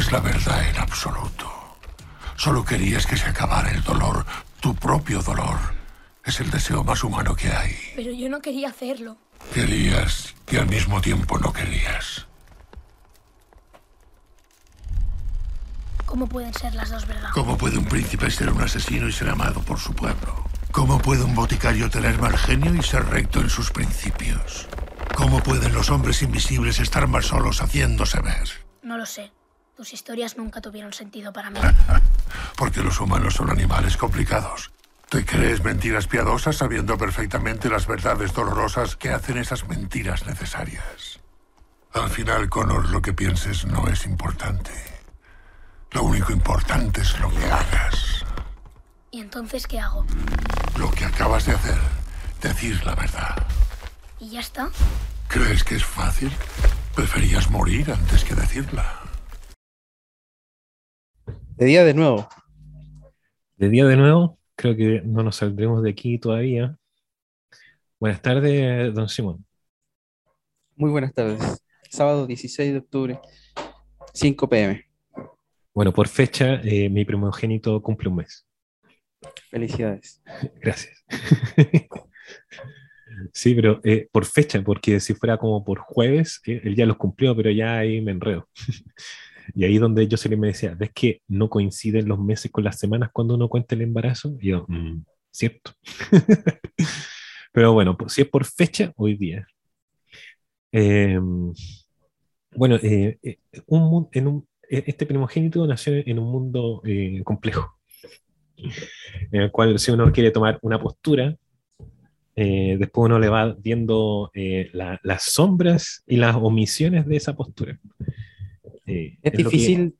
es la verdad en absoluto. Solo querías que se acabara el dolor, tu propio dolor. Es el deseo más humano que hay. Pero yo no quería hacerlo. Querías y al mismo tiempo no querías. ¿Cómo pueden ser las dos verdades? ¿Cómo puede un príncipe ser un asesino y ser amado por su pueblo? ¿Cómo puede un boticario tener mal genio y ser recto en sus principios? ¿Cómo pueden los hombres invisibles estar más solos haciéndose ver? No lo sé. Tus historias nunca tuvieron sentido para mí. Porque los humanos son animales complicados. ¿Te crees mentiras piadosas sabiendo perfectamente las verdades dolorosas que hacen esas mentiras necesarias? Al final, Connor, lo que pienses no es importante. Lo único importante es lo que hagas. ¿Y entonces qué hago? Lo que acabas de hacer. Decir la verdad. ¿Y ya está? ¿Crees que es fácil? Preferías morir antes que decirla. De día de nuevo. De día de nuevo, creo que no nos saldremos de aquí todavía. Buenas tardes, don Simón. Muy buenas tardes. Sábado 16 de octubre, 5 pm. Bueno, por fecha, eh, mi primogénito cumple un mes. Felicidades. Gracias. sí, pero eh, por fecha, porque si fuera como por jueves, eh, él ya los cumplió, pero ya ahí me enredo. y ahí donde le me decía, ¿ves que no coinciden los meses con las semanas cuando uno cuenta el embarazo? Y yo, mm, cierto. pero bueno, pues, si es por fecha, hoy día. Em, bueno, un, en un, e-, este primogénito nació en un mundo eh, complejo, en el cual si uno quiere tomar una postura, eh, después uno le va viendo eh, las sombras y las omisiones de esa postura. Es, difícil.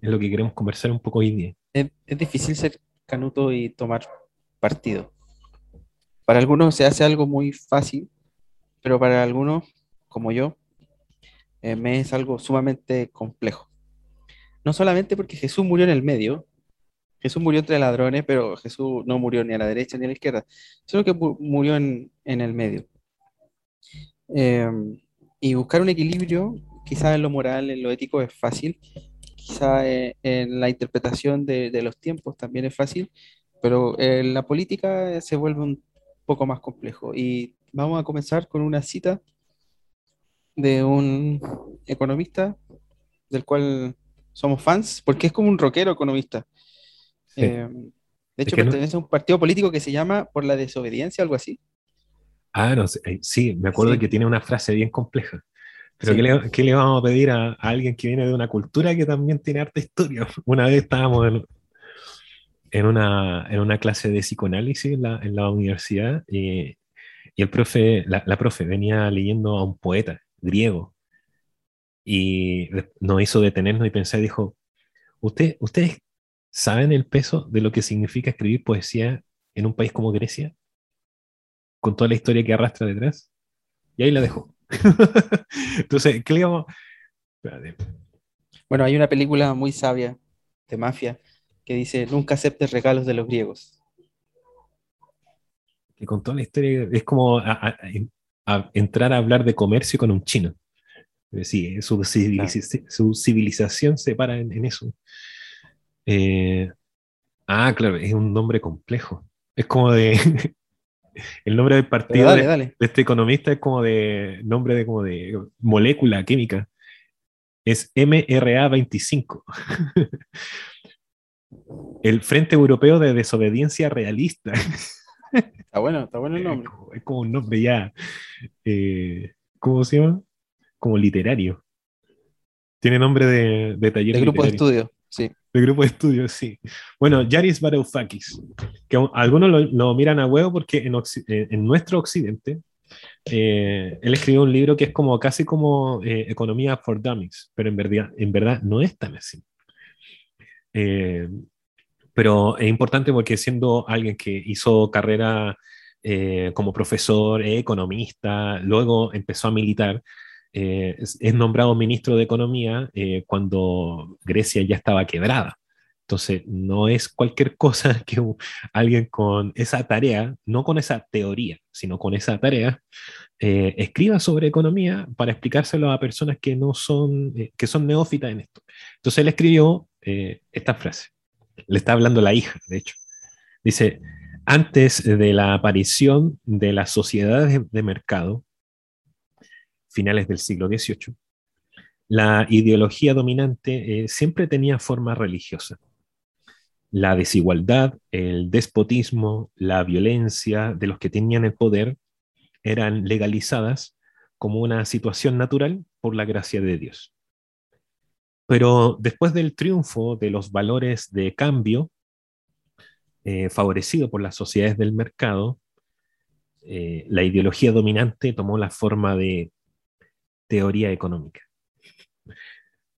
es lo que queremos conversar un poco hoy día. Es, es difícil ser canuto y tomar partido. Para algunos se hace algo muy fácil, pero para algunos, como yo, me es algo sumamente complejo. No solamente porque Jesús murió en el medio, Jesús murió entre ladrones, pero Jesús no murió ni a la derecha ni a la izquierda, sino que murió en, el medio. Em, y buscar un equilibrio, quizá en lo moral, en lo ético es fácil, quizá eh, en, la interpretación de, de, los tiempos también es fácil, pero en la política se vuelve un poco más complejo. Y vamos a comenzar con una cita de un economista del cual somos fans, porque es como un rockero economista. Eh, de hecho, pertenece a un partido político que se llama Por la Desobediencia, algo así. Ah, no, eh, sí, me acuerdo que tiene una frase bien compleja. Pero ¿qué, le, vamos a pedir a, alguien que viene de una cultura que también tiene arte historia? Una vez estábamos en, una, en una, clase de psicoanálisis en la, en la universidad y, y, el profe, la, la profe venía leyendo a un poeta griego y nos hizo detenernos y pensar, dijo, ¿Usted, ¿ustedes saben el peso de lo que significa escribir poesía en un país como Grecia? Con toda la historia que arrastra detrás. Y ahí la dejó. Entonces, ¿qué le Bueno, hay una película muy sabia de mafia que dice, nunca aceptes regalos de los griegos. Que con toda la historia es como entrar a hablar de comercio con un chino. Sí, su, su civilización se para en, eso. Eh, ah, claro, es un nombre complejo. Es como de. el nombre del partido de, este economista es como de. Nombre de como de molécula química. Es MRA25. el Frente Europeo de Desobediencia Realista. Está bueno, está bueno el nombre. Es como un nombre ya. Eh, ¿Cómo se llama? como literario. Tiene nombre de, de taller. De grupo de estudio, sí. De grupo de estudio, sí. Bueno, Yaris Varoufakis, que algunos lo, miran a huevo porque en, eh, en nuestro occidente eh, él escribió un libro que es como casi como eh, Economía for Dummies, pero en verdad, en verdad no es tan así. pero es importante porque siendo alguien que hizo carrera como profesor, economista, luego empezó a militar, eh, es, nombrado ministro de Economía eh, cuando Grecia ya estaba quebrada. Entonces, no es cualquier cosa que alguien con esa tarea, no con esa teoría, sino con esa tarea, eh, escriba sobre economía para explicárselo a personas que no son, que son neófitas en esto. Entonces, él escribió esta frase. Le está hablando la hija, de hecho. Dice, antes de la aparición de las sociedades de mercado, finales del siglo XVIII, la ideología dominante siempre tenía forma religiosa la desigualdad, el despotismo, la violencia de los que tenían el poder eran legalizadas como una situación natural por la gracia de Dios. Pero después del triunfo de los valores de cambio, eh, favorecido por las sociedades del mercado, eh, la ideología dominante tomó la forma de teoría económica.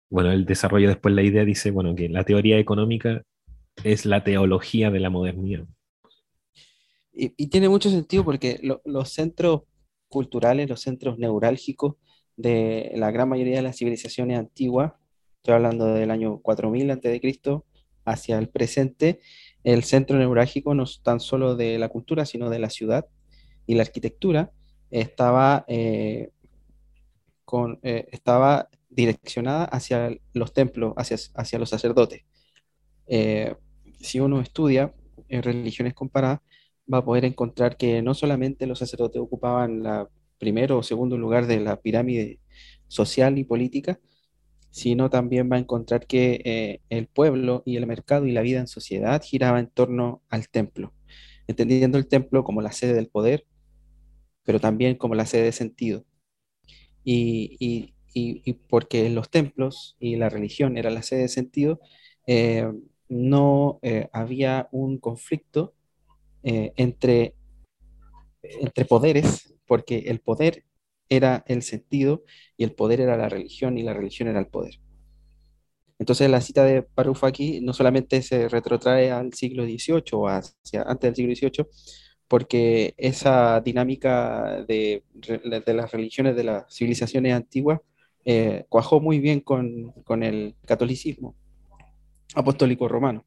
Bueno, el desarrollo después la idea dice, bueno, que la teoría económica es la teología de la modernidad. Y, tiene mucho sentido porque los centros culturales, los centros neurálgicos de la gran mayoría de las civilizaciones antiguas, estoy hablando del año 4000 a.C. hacia el presente, el centro neurálgico no es tan solo de la cultura, sino de la ciudad y la arquitectura, estaba, eh, con, eh, estaba direccionada hacia los templos, hacia, hacia los sacerdotes. Eh, si uno estudia en religiones comparadas, va a poder encontrar que no solamente los sacerdotes ocupaban la primero o segundo lugar de la pirámide social y política, sino también va a encontrar que eh, el pueblo y el mercado y la vida en sociedad giraba en torno al templo, entendiendo el templo como la sede del poder, pero también como la sede de sentido. Y, y, y, porque los templos y la religión era la sede de sentido, eh, no eh, había un conflicto eh, entre, entre poderes, porque el poder era el sentido y el poder era la religión y la religión era el poder. Entonces la cita de Parufaki no solamente se retrotrae al siglo XVIII o hacia antes del siglo XVIII, porque esa dinámica de, las religiones de las civilizaciones antiguas eh, cuajó muy bien con, el catolicismo apostólico romano.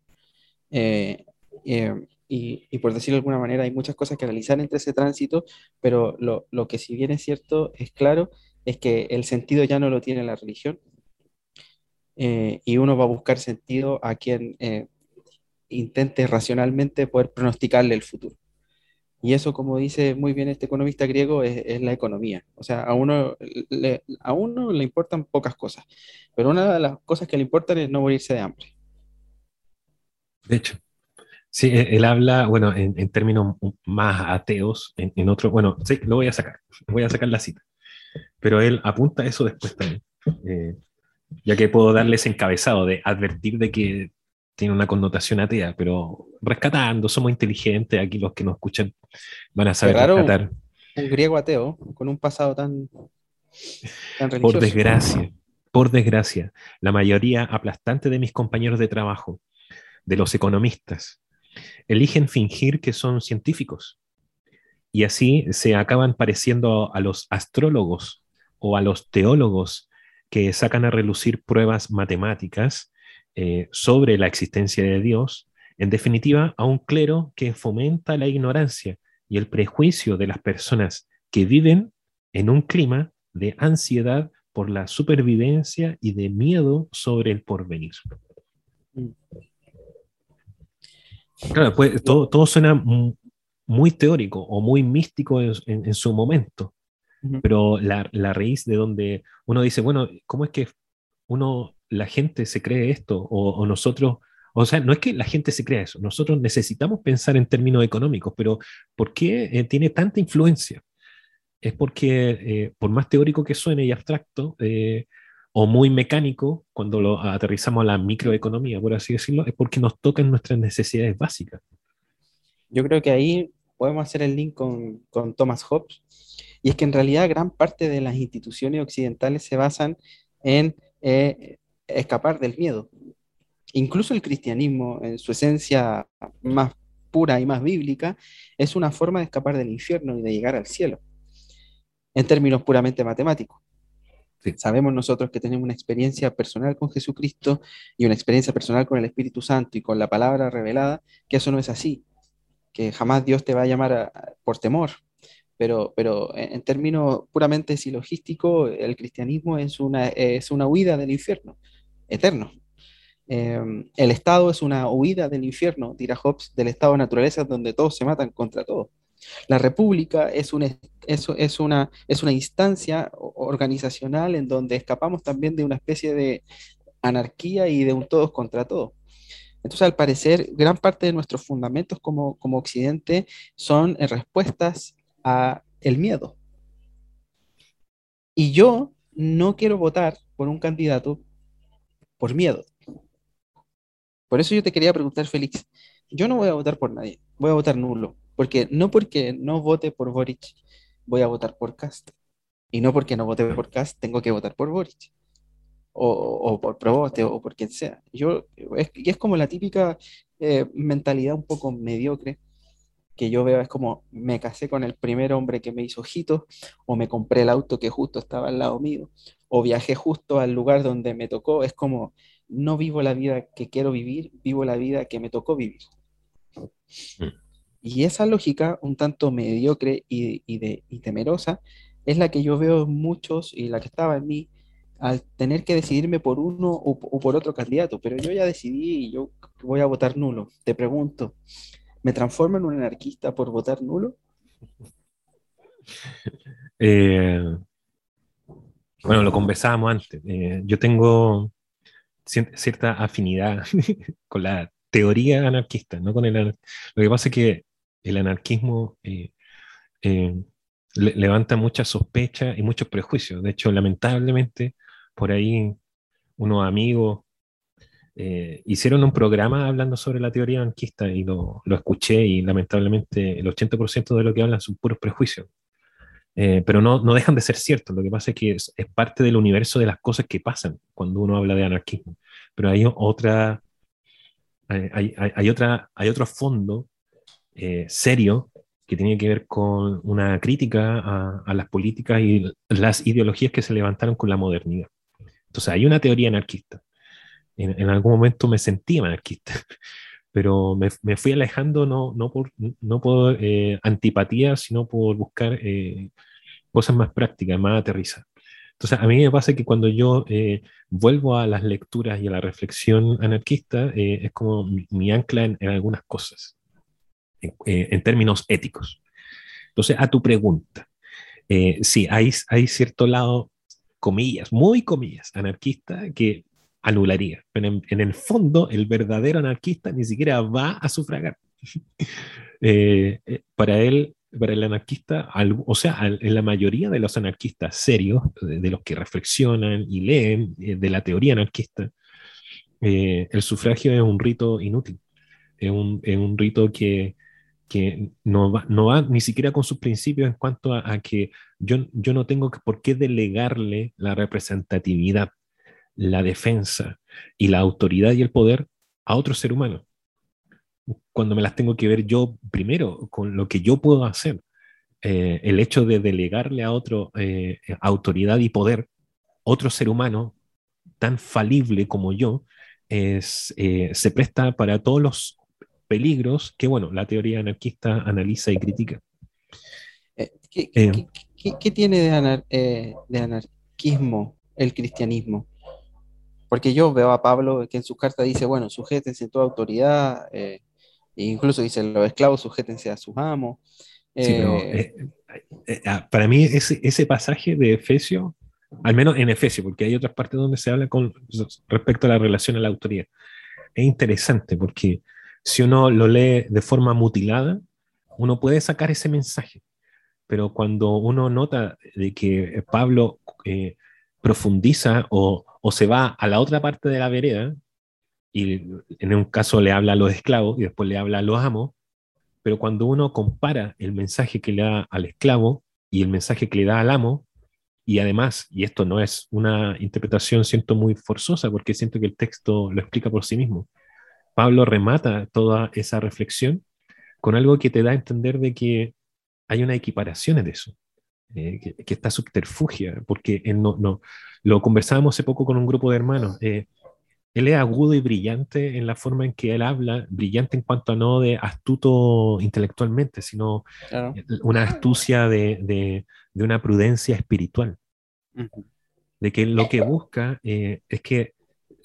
Eh, eh, y, por decirlo de alguna manera, hay muchas cosas que analizar entre ese tránsito, pero lo, lo, que si bien es cierto, es claro, es que el sentido ya no lo tiene la religión. Y uno va a buscar sentido a quien intente racionalmente poder pronosticarle el futuro. Y eso, como dice muy bien este economista griego, es, es la economía. O sea, a uno, le, a uno le importan pocas cosas, pero una de las cosas que le importan es no morirse de hambre. De hecho, sí, e-, él habla, bueno, en, términos más ateos, en, otro, bueno, sí, lo voy a sacar, voy a sacar la cita, pero él apunta eso después también, eh, ya que puedo darles encabezado de advertir de que tiene una connotación atea, pero rescatando, somos inteligentes, aquí los que nos escuchan van a saber rescatar. Un griego ateo, con un pasado tan, tan religioso. Por desgracia, por desgracia, la mayoría aplastante de mis compañeros de trabajo de los economistas. Eligen fingir que son científicos y así se acaban pareciendo a los astrólogos o a los teólogos que sacan a relucir pruebas matemáticas eh, sobre la existencia de Dios, en definitiva, a un clero que fomenta la ignorancia y el prejuicio de las personas que viven en un clima de ansiedad por la supervivencia y de miedo sobre el porvenir. Claro, pues todo, todo suena muy teórico o muy místico en, su momento, pero la, la, raíz de donde uno dice, bueno, ¿cómo es que uno, la gente se cree esto? O, nosotros, o sea, no es que la gente se crea eso, nosotros necesitamos pensar en términos económicos, pero ¿por qué eh, tiene tanta influencia? Es porque, eh, por más teórico que suene y abstracto, eh, o muy mecánico, cuando lo aterrizamos a la microeconomía, por así decirlo, es porque nos tocan nuestras necesidades básicas. Yo creo que ahí podemos hacer el link con, con Thomas Hobbes, y es que en realidad gran parte de las instituciones occidentales se basan en eh, escapar del miedo. Incluso el cristianismo, en su esencia más pura y más bíblica, es una forma de escapar del infierno y de llegar al cielo, en términos puramente matemáticos. Sabemos nosotros que tenemos una experiencia personal con Jesucristo y una experiencia personal con el Espíritu Santo y con la palabra revelada, que eso no es así, que jamás Dios te va a llamar por temor. Pero, pero en términos puramente silogísticos, el cristianismo es una, es una huida del infierno eterno. Em, el Estado es una huida del infierno, dirá Hobbes, del estado de naturaleza donde todos se matan contra todos. La república es una, instancia organizacional en donde escapamos también de una especie de anarquía y de un todos contra todos. Entonces, al parecer, gran parte de nuestros fundamentos como, como Occidente son respuestas a el miedo. Y yo no quiero votar por un candidato por miedo. Por eso yo te quería preguntar, Félix, yo no voy a votar por nadie, voy a votar nulo. Porque no porque no vote por Boric, voy a votar por Cast. Y no porque no vote por Cast, tengo que votar por Boric. O, por Proboste, o por quien sea. Yo, es, y es como la típica eh, mentalidad un poco mediocre que yo veo, es como me casé con el primer hombre que me hizo ojitos, o me compré el auto que justo estaba al lado mío, o viajé justo al lugar donde me tocó. Es como no vivo la vida que quiero vivir, vivo la vida que me tocó vivir. Mm. Y esa lógica, un tanto mediocre y, de, temerosa, es la que yo veo en muchos y la que estaba en mí al tener que decidirme por uno o, por otro candidato. Pero yo ya decidí y yo voy a votar nulo. Te pregunto, ¿me transformo en un anarquista por votar nulo? Eh, bueno, lo conversábamos antes. Eh, yo tengo cierta afinidad con la teoría anarquista, no con el Lo que pasa es que el anarquismo eh, eh, levanta muchas sospechas y muchos prejuicios. De hecho, lamentablemente, por ahí unos amigos eh, hicieron un programa hablando sobre la teoría anarquista y lo, escuché y lamentablemente el 80% de lo que hablan son puros prejuicios. Pero no, no, dejan de ser ciertos. Lo que pasa es que es, parte del universo de las cosas que pasan cuando uno habla de anarquismo. Pero hay otra, hay, hay, hay otra, hay otro fondo eh, serio que tiene que ver con una crítica a, las políticas y las ideologías que se levantaron con la modernidad. Entonces, hay una teoría anarquista. En, algún momento me sentí anarquista, pero me, fui alejando no, no por, no por eh, antipatía, sino por buscar eh, cosas más prácticas, más aterrizadas. Entonces, a mí me pasa que cuando yo vuelvo a las lecturas y a la reflexión anarquista, es como mi, ancla en, algunas cosas. Eh, en, términos éticos. Entonces, a tu pregunta, eh, sí, hay, hay cierto lado, comillas, muy comillas, anarquista que anularía, pero en, el fondo el verdadero anarquista ni siquiera va a sufragar. Eh, para él, para el anarquista, o sea, en la mayoría de los anarquistas serios, de, los que reflexionan y leen de la teoría anarquista, el sufragio es un rito inútil, es un, es un rito que, que no va, no va ni siquiera con sus principios en cuanto a, que yo, yo no tengo por qué delegarle la representatividad, la defensa y la autoridad y el poder a otro ser humano. Cuando me las tengo que ver yo primero con lo que yo puedo hacer. Eh, el hecho de delegarle a otro eh, autoridad y poder, otro ser humano tan falible como yo, es, eh, se presta para todos los peligros que, bueno, la teoría anarquista analiza y critica. ¿qué, tiene de, de, anarquismo el cristianismo? Porque yo veo a Pablo que en su carta dice, bueno, sujétense a toda autoridad, e incluso dice, los esclavos sujétense a sus amos. Sí, pero, ah, para mí ese, ese pasaje de Efesio, al menos en Efesio, porque hay otras partes donde se habla con respecto a la relación a la autoridad, es interesante porque si uno lo lee de forma mutilada, uno puede sacar ese mensaje. Pero cuando uno nota de que Pablo eh, profundiza o, se va a la otra parte de la vereda, y en un caso le habla a los esclavos y después le habla a los amos, pero cuando uno compara el mensaje que le da al esclavo y el mensaje que le da al amo, y además, y esto no es una interpretación, siento muy forzosa, porque siento que el texto lo explica por sí mismo, Pablo remata toda esa reflexión con algo que te da a entender de que hay una equiparación en eso. Eh, que, está subterfugia, porque él no, no, lo conversábamos hace poco con un grupo de hermanos. Eh, él es agudo y brillante en la forma en que él habla, brillante en cuanto a no de astuto intelectualmente, sino una astucia de, de, de, una prudencia espiritual. De que lo que busca eh, es que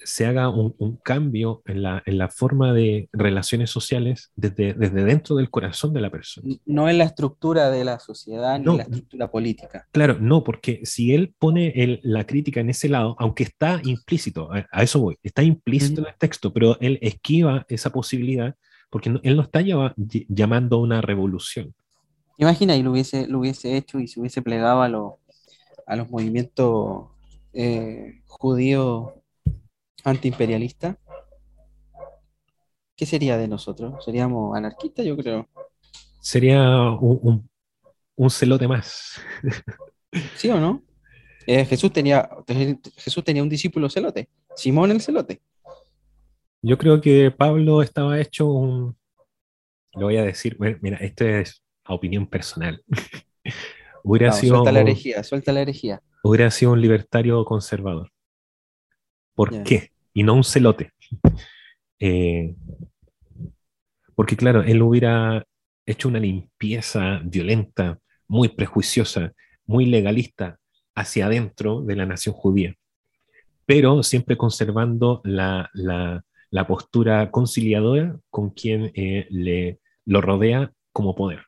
se haga un, un cambio en la, en la, forma de relaciones sociales desde, desde, dentro del corazón de la persona. No en la estructura de la sociedad ni en la estructura política. Claro, no, porque si él pone el, la crítica en ese lado, aunque está implícito, a, eso voy, está implícito en el texto, pero él esquiva esa posibilidad porque él no está llamando a una revolución. Imagina y lo hubiese, lo hubiese hecho y se hubiese plegado a, lo, a los movimientos eh, judíos antiimperialista, ¿qué sería de nosotros? ¿Seríamos anarquistas, yo creo? Sería un, celote más. ¿Sí o no? Eh, Jesús, tenía, Jesús tenía un discípulo celote, Simón el celote. Yo creo que Pablo estaba hecho un... Lo voy a decir, mira, esto es opinión personal. hubiera sido, suelta la herejía, suelta la herejía. Hubiera sido un libertario conservador. ¿Por qué? Y no un celote. Eh, porque claro, él hubiera hecho una limpieza violenta, muy prejuiciosa, muy legalista hacia adentro de la nación judía, pero siempre conservando la, postura conciliadora con quien eh, le, lo rodea como poder.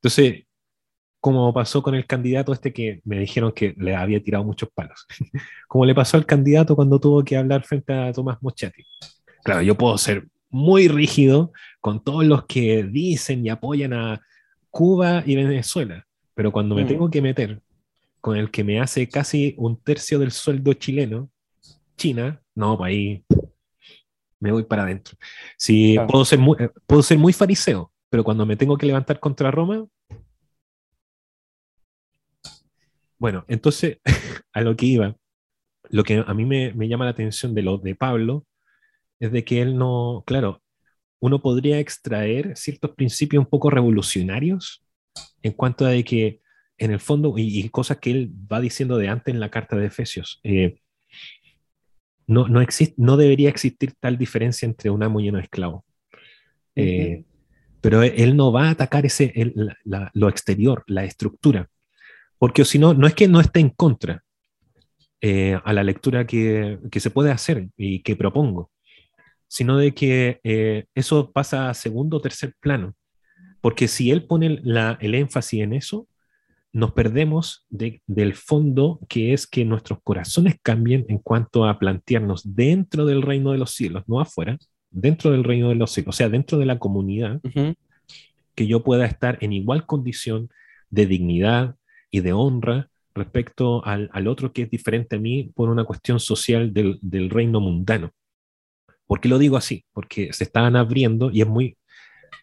Entonces, como pasó con el candidato este que me dijeron que le había tirado muchos palos. como le pasó al candidato cuando tuvo que hablar frente a Tomás Mochetti. Claro, yo puedo ser muy rígido con todos los que dicen y apoyan a Cuba y Venezuela, pero cuando me mm. tengo que meter con el que me hace casi un tercio del sueldo chileno, China, no, ahí me voy para adentro. Si puedo, ser muy, eh, puedo ser muy fariseo, pero cuando me tengo que levantar contra Roma, Bueno, entonces, a lo que iba, lo que a mí me, llama la atención de lo de Pablo es de que él no, claro, uno podría extraer ciertos principios un poco revolucionarios en cuanto a de que, en el fondo, y, cosas que él va diciendo de antes en la carta de Efesios, eh, no, no, existe, no debería existir tal diferencia entre un amo y un esclavo. Eh, pero él no va a atacar ese, lo exterior, la estructura, porque si no, no es que no esté en contra eh, a la lectura que, se puede hacer y que propongo, sino de que eh, eso pasa a segundo o tercer plano. Porque si él pone el énfasis en eso, nos perdemos del fondo que es que nuestros corazones cambien en cuanto a plantearnos dentro del reino de los cielos, no afuera, dentro del reino de los cielos, o sea, dentro de la comunidad, que yo pueda estar en igual condición de dignidad, y de honra respecto al, otro que es diferente a mí por una cuestión social del, reino mundano. ¿Por qué lo digo así? Porque se estaban abriendo y es muy,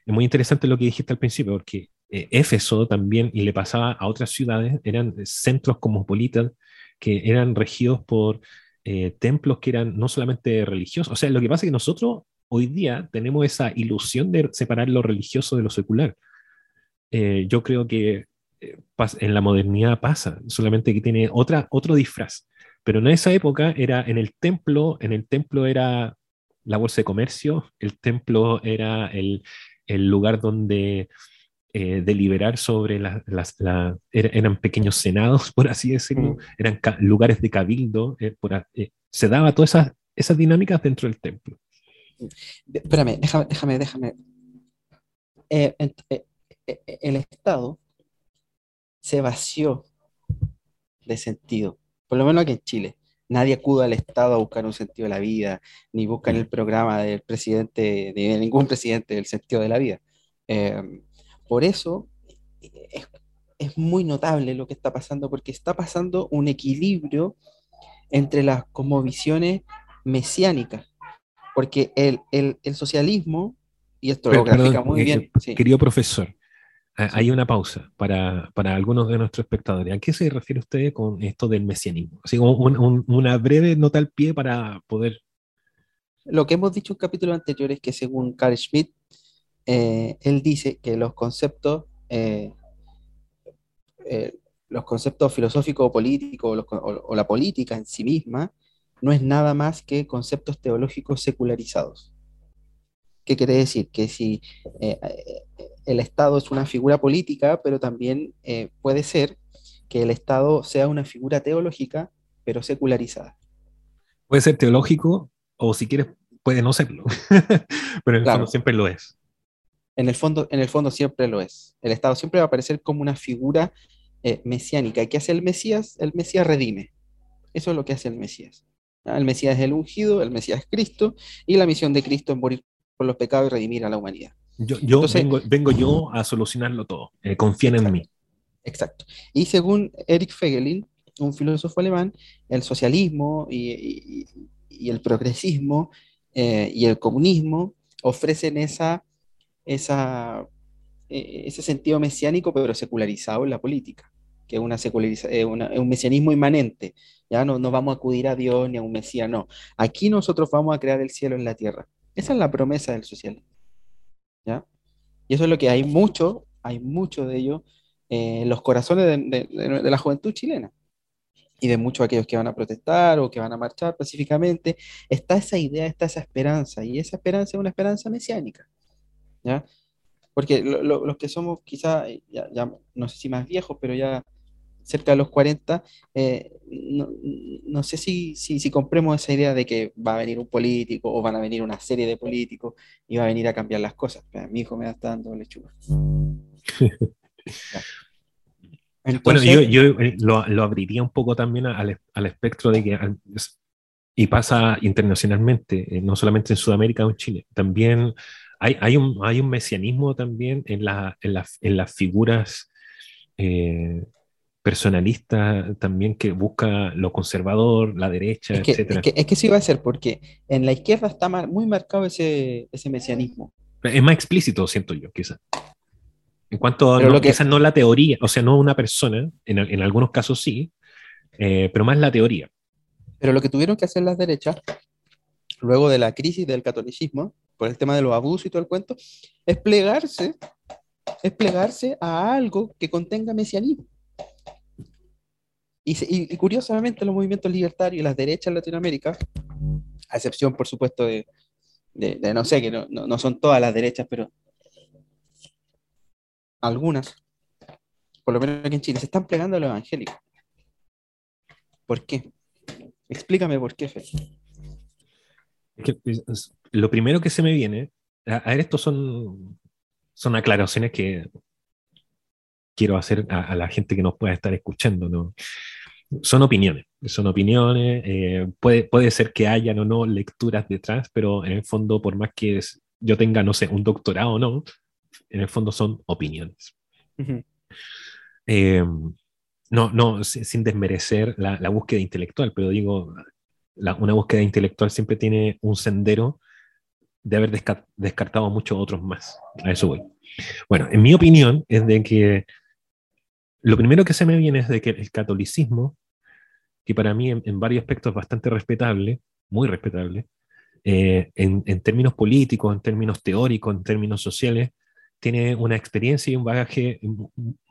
muy interesante lo que dijiste al principio, porque eh, Éfeso también, y le pasaba a otras ciudades, eran centros cosmopolitas que eran regidos por eh, templos que eran no solamente religiosos, o sea, lo que pasa es que nosotros hoy día tenemos esa ilusión de separar lo religioso de lo secular. Eh, yo creo que en la modernidad pasa, solamente que tiene otra, otro disfraz. Pero en esa época era en el templo, en el templo era la bolsa de comercio, el templo era el, el lugar donde eh, deliberar sobre las, eran pequeños senados, por así decirlo, mm. eran lugares de cabildo, eh, eh, se daba todas esas, esas dinámicas dentro del templo. Espérame, déjame, déjame, déjame. el Estado se vació de sentido, por lo menos aquí en Chile. Nadie acude al Estado a buscar un sentido de la vida, ni busca en el programa del presidente, de ningún presidente, el sentido de la vida. Em, por eso es, muy notable lo que está pasando, porque está pasando un equilibrio entre las visiones mesiánicas, porque el, socialismo, y esto lo grafica muy eh, bien. Querido profesor, hay una pausa para, para, algunos de nuestros espectadores. ¿A qué se refiere usted con esto del mesianismo? Así como una breve nota al pie para poder... Lo que hemos dicho en capítulos anteriores es que según Carl Schmitt, eh, él dice que los conceptos eh, eh, los conceptos filosóficos o políticos o, la política en sí misma no es nada más que conceptos teológicos secularizados. ¿Qué quiere decir? Que si eh, el Estado es una figura política, pero también puede ser que el Estado sea una figura teológica, pero secularizada. Puede ser teológico o si quieres puede no serlo, pero en el fondo siempre lo es. En el, fondo, en el fondo siempre lo es. El Estado siempre va a aparecer como una figura eh, mesiánica. ¿Y qué hace el Mesías? El Mesías redime. Eso es lo que hace el Mesías. El Mesías es el ungido, el Mesías es Cristo, y la misión de Cristo es morir por los pecados y redimir a la humanidad. Yo, vengo, yo a solucionarlo todo. Eh, confíen en mí. Exacto. Y según Eric Fegelin, un filósofo alemán, el socialismo y, el progresismo eh, y el comunismo ofrecen esa, esa, e, ese sentido mesiánico, pero secularizado en la política, que es una eh, un mesianismo inmanente. Ya no, no vamos a acudir a Dios ni a un Mesías, no. Aquí nosotros vamos a crear el cielo en la tierra. Esa es la promesa del socialismo. ¿ya? Y eso es lo que hay mucho, hay mucho de ello eh, en los corazones de, la juventud chilena y de muchos aquellos que van a protestar o que van a marchar pacíficamente, está esa idea, está esa esperanza, y esa esperanza es una esperanza mesiánica, ¿ya? Porque los que somos quizá, eh, ya, no sé si más viejos, pero ya cerca de los 40, eh, no, sé si, si, si, compremos esa idea de que va a venir un político o van a venir una serie de políticos y va a venir a cambiar las cosas. mi hijo me está dando lechuga. bueno, yo, yo eh, lo, lo, abriría un poco también al, al espectro de que, y pasa internacionalmente, eh, no solamente en Sudamérica o en Chile, también hay, hay, un, hay un mesianismo también en, la, en, la, en las figuras eh, personalistas también que busca lo conservador, la derecha, es que, etc. Es que, es que sí va a ser, porque en la izquierda está muy marcado ese, ese mesianismo. Es más explícito, siento yo, quizás. En cuanto a no, que... esa no la teoría, o sea, no una persona, en, en algunos casos sí, eh, pero más la teoría. Pero lo que tuvieron que hacer las derechas, luego de la crisis del catolicismo, por el tema de los abusos y todo el cuento, es plegarse, es plegarse a algo que contenga mesianismo. Y, curiosamente los movimientos libertarios y las derechas en Latinoamérica, a excepción por supuesto de, no sé, que no, no, no, son todas las derechas, pero algunas, por lo menos aquí en Chile, se están plegando a lo evangélico. ¿Por qué? Explícame por qué, Fer. lo primero que se me viene, a, ver, estos son, son aclaraciones que quiero hacer a, la gente que nos pueda estar escuchando, ¿no? Son opiniones, son opiniones, eh, puede, puede ser que hayan o no lecturas detrás, pero en el fondo, por más que yo tenga, no sé, un doctorado o no, en el fondo son opiniones. Em, no, no, sin desmerecer la, búsqueda intelectual, pero digo, una búsqueda intelectual siempre tiene un sendero de haber descartado muchos otros más. A eso voy. Bueno, en mi opinión es de que lo primero que se me viene es de que el catolicismo, que para mí en, varios aspectos es bastante respetable, muy respetable, eh, en, términos políticos, en términos teóricos, en términos sociales, tiene una experiencia y un bagaje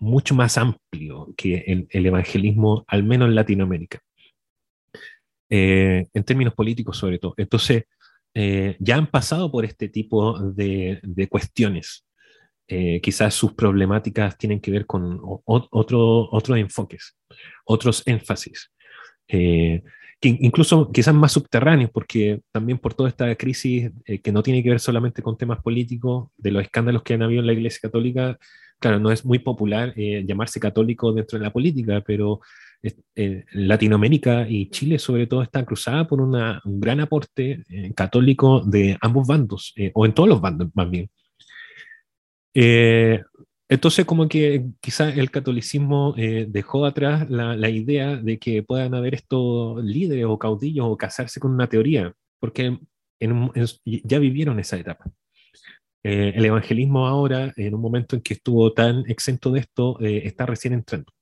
mucho más amplio que el, evangelismo, al menos en Latinoamérica, eh, en términos políticos sobre todo. Entonces, eh, ya han pasado por este tipo de, cuestiones. Eh, quizás sus problemáticas tienen que ver con otro, otros enfoques, otros énfasis incluso quizás más subterráneos, porque también por toda esta crisis eh, que no tiene que ver solamente con temas políticos, de los escándalos que han habido en la Iglesia Católica, claro, no es muy popular eh, llamarse católico dentro de la política, pero eh, Latinoamérica y Chile sobre todo están cruzadas por un gran aporte católico de ambos bandos, o en todos los bandos más bien. Entonces, como que quizá el catolicismo eh, dejó atrás la, idea de que puedan haber estos líderes o caudillos o casarse con una teoría, porque ya vivieron esa etapa. Eh, el evangelismo ahora, en un momento en que estuvo tan exento de esto, eh, está recién entrando.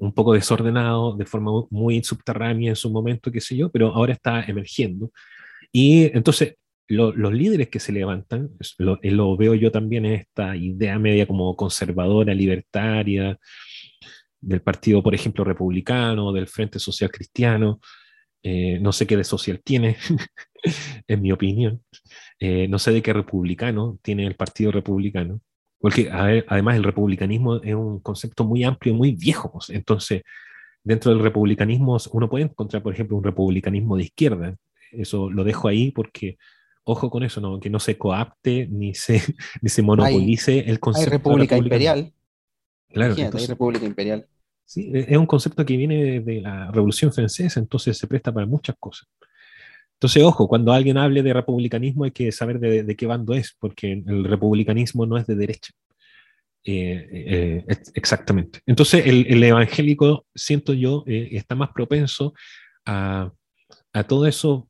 un poco desordenado, de forma muy subterránea en su momento, qué sé yo, pero ahora está emergiendo. Y entonces los líderes que se levantan, lo, lo, veo yo también en esta idea media como conservadora, libertaria, del partido, por ejemplo, republicano, del Frente Social Cristiano, eh, no sé qué de social tiene, en mi opinión, eh, no sé de qué republicano tiene el Partido Republicano, porque además el republicanismo es un concepto muy amplio, muy viejo, pues. entonces dentro del republicanismo uno puede encontrar, por ejemplo, un republicanismo de izquierda, eso lo dejo ahí porque ojo con eso, ¿no? que no se coapte ni se, ni se monopolice el concepto. Hay república imperial. Claro, hay república imperial. Sí, e, es un concepto que viene de la Revolución Francesa, entonces se presta para muchas cosas. Entonces, ojo, cuando alguien hable de republicanismo hay que saber de, qué bando es, porque el republicanismo no es de derecha. Eh, eh, exactamente. Entonces, el, evangélico, siento yo, eh, está más propenso a, a todo eso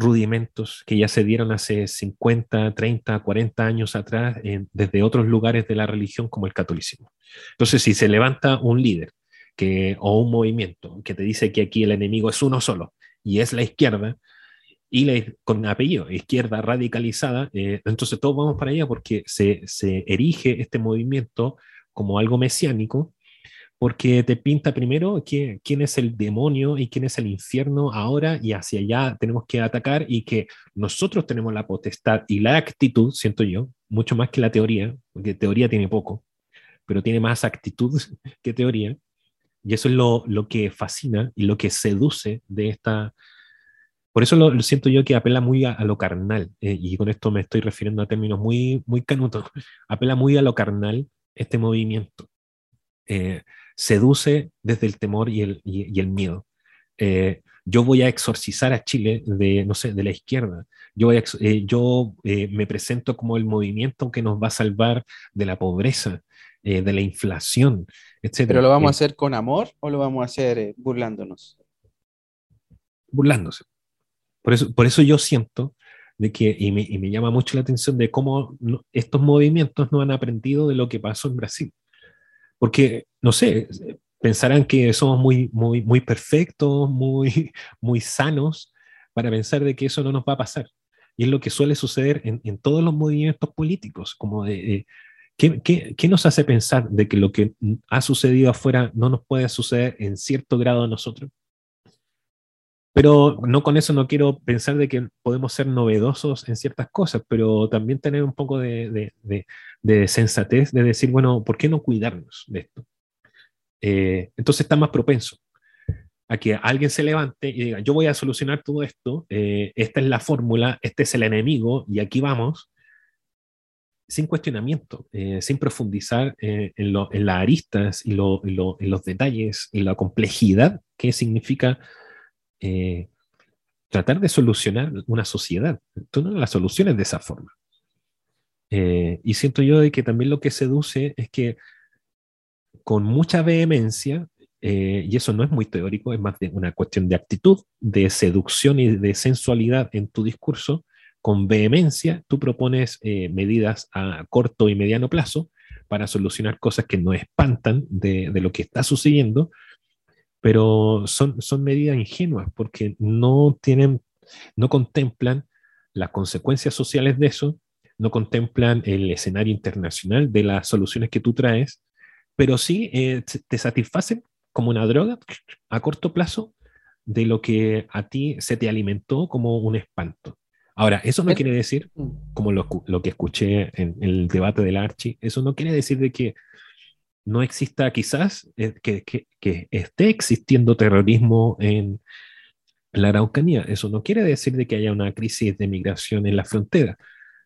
rudimentos que ya se dieron hace 50, 30, 40 años atrás desde otros lugares de la religión como el catolicismo. Entonces, si se levanta un líder que, o un movimiento que te dice que aquí el enemigo es uno solo y es la izquierda, y la, con apellido, izquierda radicalizada, eh, entonces todos vamos para allá porque se, se erige este movimiento como algo mesiánico porque te pinta primero quién es el demonio y quién es el infierno ahora y hacia allá tenemos que atacar y que nosotros tenemos la potestad y la actitud, siento yo, mucho más que la teoría, porque teoría tiene poco, pero tiene más actitud que teoría. Y eso es lo, lo que fascina y lo que seduce de esta... Por eso lo, siento yo que apela muy a, lo carnal, eh, y con esto me estoy refiriendo a términos muy, muy canutos, apela muy a lo carnal este movimiento. Eh, seduce desde el temor y el, y, el miedo. Eh, yo voy a exorcizar a Chile de, no sé, de la izquierda. Yo, voy eh, yo eh, me presento como el movimiento que nos va a salvar de la pobreza, de la inflación, etc. ¿Pero lo vamos a hacer con amor o lo vamos a hacer burlándonos? Burlándose. Por eso, por eso yo siento de que, y me, y me llama mucho la atención de cómo estos movimientos no han aprendido de lo que pasó en Brasil. Porque, no sé, pensarán que somos muy, muy, muy perfectos, muy, muy sanos para pensar de que eso no nos va a pasar. Y es lo que suele suceder en, en todos los movimientos políticos, como de, ¿qué, qué, qué, nos hace pensar de que lo que ha sucedido afuera no nos puede suceder en cierto grado a nosotros? Pero no con eso no quiero pensar de que podemos ser novedosos en ciertas cosas, pero también tener un poco de, de, sensatez de decir, bueno, ¿por qué no cuidarnos de esto? Eh, entonces está más propenso a que alguien se levante y diga, yo voy a solucionar todo esto, eh, esta es la fórmula, este es el enemigo y aquí vamos, sin cuestionamiento, eh, sin profundizar en, en las aristas y, en los detalles y la complejidad que significa eh, tratar de solucionar una sociedad. Tú no la soluciones de esa forma. Eh, y siento yo de que también lo que seduce es que con mucha vehemencia, eh, y eso no es muy teórico, es más de una cuestión de actitud, de seducción y de sensualidad en tu discurso, con vehemencia tú propones medidas a corto y mediano plazo para solucionar cosas que no espantan de lo que está sucediendo, pero son, son medidas ingenuas porque no tienen, no contemplan las consecuencias sociales de eso, no contemplan el escenario internacional de las soluciones que tú traes, pero sí eh, te satisfacen como una droga a corto plazo de lo que a ti se te alimentó como un espanto. Ahora, eso no quiere decir, mm. como lo, lo que escuché en el debate del Archi, eso no quiere decir de que no exista quizás eh, que, esté existiendo terrorismo en la Araucanía. Eso no quiere decir de que haya una crisis de migración en la frontera.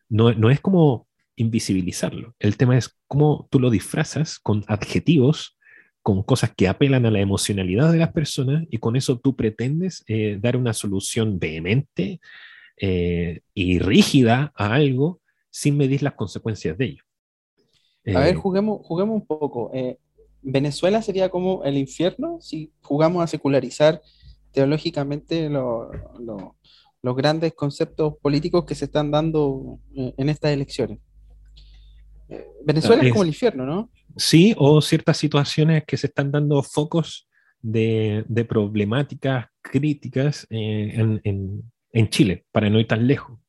No, no es como invisibilizarlo. El tema es cómo tú lo disfrazas con adjetivos, con cosas que apelan a la emocionalidad de las personas y con eso tú pretendes eh, dar una solución vehemente eh, y rígida a algo sin medir las consecuencias de ello. A ver, juguemos, juguemos un poco. Eh, ¿Venezuela sería como el infierno si jugamos a secularizar teológicamente los grandes conceptos políticos que se están dando eh, en estas elecciones? Eh, Venezuela es, como el infierno, ¿no? Sí, o ciertas situaciones que se están dando focos de, problemáticas críticas en, en Chile, para no ir tan lejos.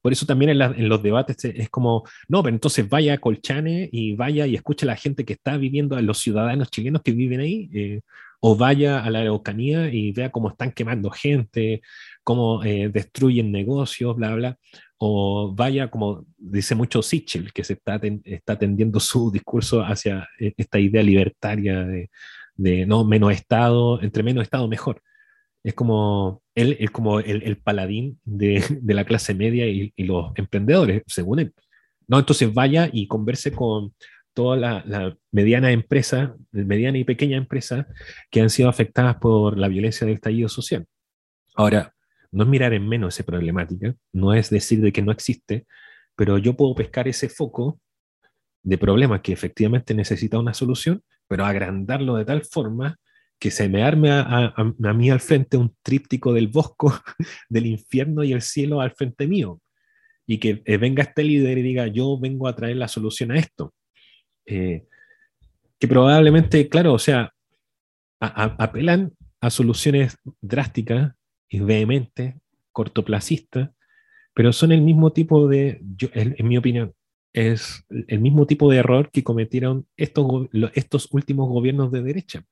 Por eso también en, los debates es como, no, pero entonces vaya a Colchane y vaya y escuche a la gente que está viviendo, a los ciudadanos chilenos que viven ahí, eh, o vaya a la Araucanía y vea cómo están quemando gente, cómo eh, destruyen negocios, bla, bla, o vaya, como dice mucho Sichel, que se está, está tendiendo su discurso hacia eh, esta idea libertaria de, de no menos Estado, entre menos Estado mejor. Es como él es como el, paladín de, la clase media y, los emprendedores, según él. No, entonces vaya y converse con toda la, mediana empresa, mediana y pequeña empresa que han sido afectadas por la violencia del estallido social. Ahora, no es mirar en menos esa problemática, no es decir de que no existe, pero yo puedo pescar ese foco de problemas que efectivamente necesita una solución, pero agrandarlo de tal forma que se me arme a, mí al frente un tríptico del bosco, del infierno y el cielo al frente mío. Y que eh, venga este líder y diga, yo vengo a traer la solución a esto. Eh, que probablemente, claro, o sea, apelan a soluciones drásticas y vehementes, cortoplacistas, pero son el mismo tipo de, en, mi opinión, es el mismo tipo de error que cometieron estos, estos últimos gobiernos de derecha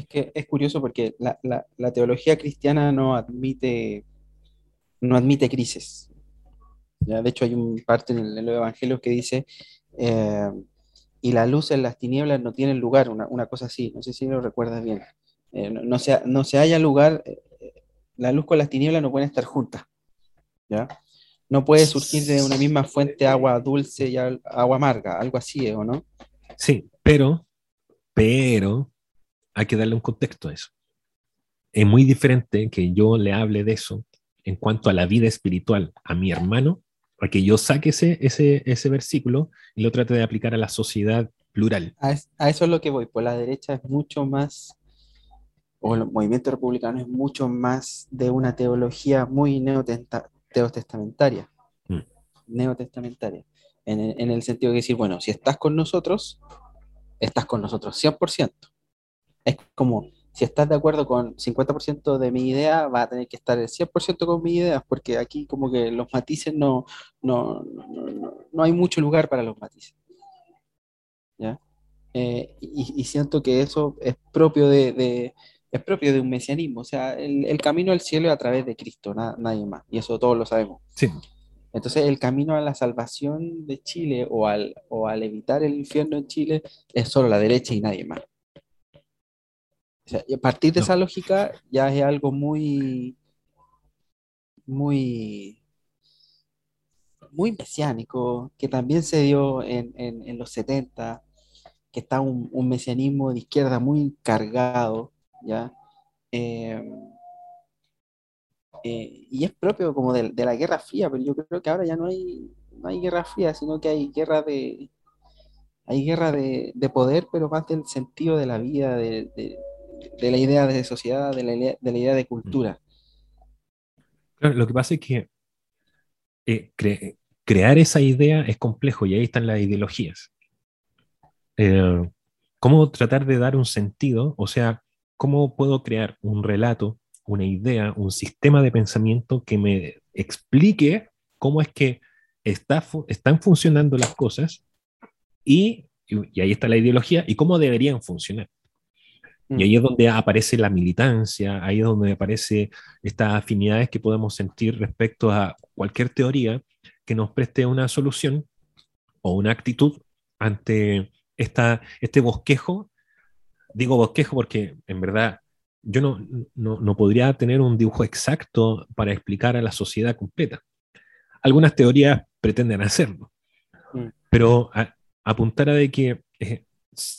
es que es curioso porque la, teología cristiana no admite, no admite crisis. ¿ya? De hecho, hay un parte en, los evangelios que dice, eh, y la luz en las tinieblas no tiene lugar, una, cosa así, no sé si lo recuerdas bien. Eh, no, se, no se haya lugar, eh, la luz con las tinieblas no pueden estar juntas. ¿ya? No puede surgir de una misma fuente agua dulce y agua amarga, algo así, ¿o no? Sí, pero, pero, hay que darle un contexto a eso. Es muy diferente que yo le hable de eso en cuanto a la vida espiritual a mi hermano, a que yo saque ese, ese, ese versículo y lo trate de aplicar a la sociedad plural. A, eso es lo que voy, pues la derecha es mucho más, o el movimiento republicano es mucho más de una teología muy neotestamentaria. Mm. Neotestamentaria. En el, en el sentido de decir, bueno, si estás con nosotros, estás con nosotros 100% es como, si estás de acuerdo con 50% de mi idea, va a tener que estar el 100% con mi idea, porque aquí como que los matices no, no, no, hay mucho lugar para los matices. ¿Ya? Eh, y, siento que eso es propio de, es propio de un mesianismo, o sea, el, camino al cielo es a través de Cristo, nadie más, y eso todos lo sabemos. Sí. Entonces, el camino a la salvación de Chile o al, o al evitar el infierno en Chile es solo la derecha y nadie más y a partir de esa lógica ya es algo muy, muy, muy mesiánico, que también se dio en, los 70, que está un, mesianismo de izquierda muy cargado, ¿ya? Em, eh, y es propio como de, la Guerra Fría, pero yo creo que ahora ya no hay, no hay Guerra Fría, sino que hay guerra de, hay guerra de, poder, pero más del sentido de la vida, de, de la idea de sociedad, de la idea de, cultura. lo que pasa es que eh, crear esa idea es complejo y ahí están las ideologías. Eh, ¿Cómo tratar de dar un sentido? O sea, ¿cómo puedo crear un relato, una idea, un sistema de pensamiento que me explique cómo es que está, están funcionando las cosas y, y ahí está la ideología y cómo deberían funcionar? Y ahí es donde aparece la militancia, ahí es donde aparece estas afinidades que podemos sentir respecto a cualquier teoría que nos preste una solución o una actitud ante esta, este bosquejo. Digo bosquejo porque en verdad yo no, no, podría tener un dibujo exacto para explicar a la sociedad completa. Algunas teorías pretenden hacerlo, mm. pero apuntar a de que eh,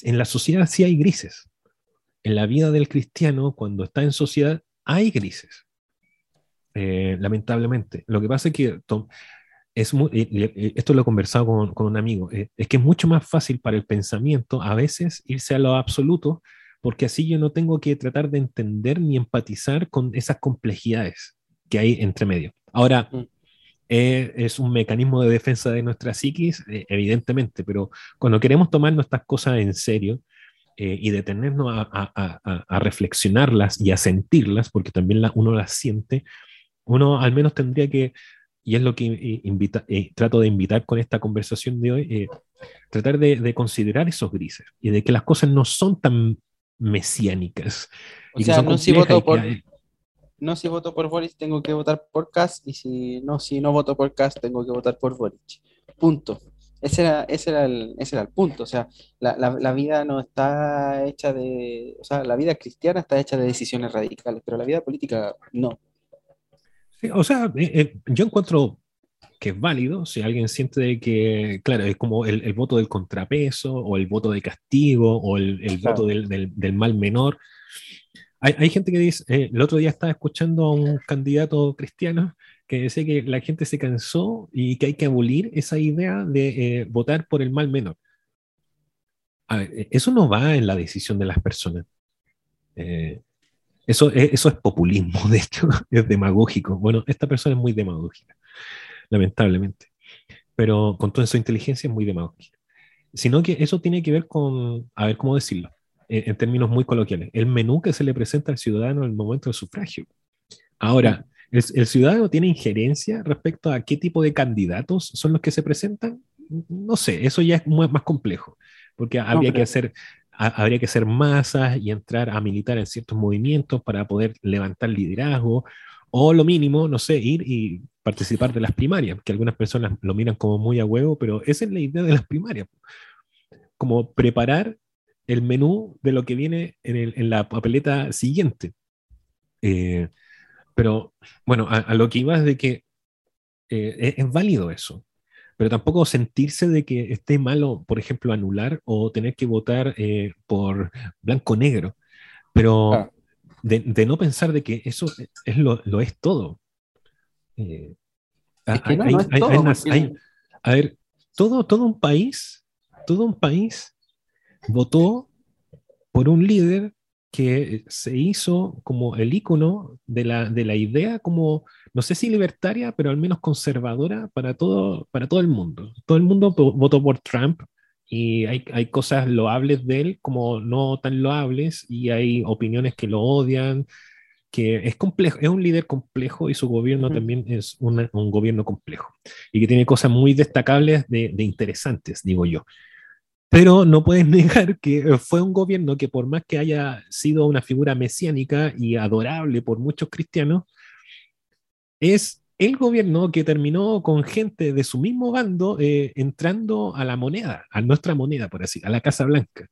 en la sociedad sí hay grises en la vida del cristiano, cuando está en sociedad, hay grises. Eh, lamentablemente. Lo que pasa es que es esto lo he conversado con, con un amigo, eh, es que es mucho más fácil para el pensamiento a veces irse a lo absoluto, porque así yo no tengo que tratar de entender ni empatizar con esas complejidades que hay entre medio. Ahora, mm. eh, es un mecanismo de defensa de nuestra psiquis, evidentemente, pero cuando queremos tomar nuestras cosas en serio, eh, y detenernos a, a, a, reflexionarlas y a sentirlas, porque también la, uno las siente, Uno al menos tendría que, y es lo que eh, invita, eh, trato de invitar con esta conversación de hoy, eh, tratar de, de, considerar esos grises y de que las cosas no son tan mesiánicas. O y sea, que son no si voto por... No, si voto por Boris, tengo que votar por Kass, y si no, si no voto por Kass, tengo que votar por Boris. Punto. Ese era, ese era, el, ese era el punto. O sea, la, la, la, vida no está hecha de. O sea, la vida cristiana está hecha de decisiones radicales, pero la vida política no. Sí, o sea, eh, eh, yo encuentro que es válido si alguien siente que, claro, es como el, el, voto del contrapeso o el voto de castigo o el, el claro. voto del, del, del, mal menor. Hay, hay gente que dice, eh, el otro día estaba escuchando a un candidato cristiano que decía que la gente se cansó y que hay que abolir esa idea de eh, votar por el mal menor. A ver, eh, eso no va en la decisión de las personas. Eh, eso, eso es populismo, de hecho, es demagógico. Bueno, esta persona es muy demagógica, lamentablemente. Pero con toda su inteligencia es muy demagógica. Sino que eso tiene que ver con, a ver cómo decirlo, en, en términos muy coloquiales, el menú que se le presenta al ciudadano en el momento del sufragio. Ahora, ¿El, ¿El, ciudadano tiene injerencia respecto a qué tipo de candidatos son los que se presentan? No sé, eso ya es muy, más complejo, porque no, habría, pero... que hacer, a, habría que hacer masas y entrar a militar en ciertos movimientos para poder levantar liderazgo, o lo mínimo, no sé, ir y participar de las primarias, que algunas personas lo miran como muy a huevo, pero esa es la idea de las primarias, como preparar el menú de lo que viene en, el, en la papeleta siguiente. Eh, pero bueno, a, a, lo que iba es de que eh, es, es, válido eso, pero tampoco sentirse de que esté malo, por ejemplo, anular o tener que votar eh, por blanco-negro, pero ah. de, de, no pensar de que eso es lo, lo es todo. Eh, es que no, hay, no es hay, todo, porque... a ver, todo, todo un país, todo un país votó por un líder que se hizo como el icono de la, de la idea como, no sé si libertaria, pero al menos conservadora para todo, para todo el mundo. Todo el mundo votó por Trump y hay, hay cosas loables de él como no tan loables y hay opiniones que lo odian, que es complejo, es un líder complejo y su gobierno también es una, un gobierno complejo y que tiene cosas muy destacables de, de interesantes, digo yo. Pero no puedes negar que eh, fue un gobierno que por más que haya sido una figura mesiánica y adorable por muchos cristianos, es el gobierno que terminó con gente de su mismo bando eh, entrando a la moneda, a nuestra moneda, por así, a la Casa Blanca,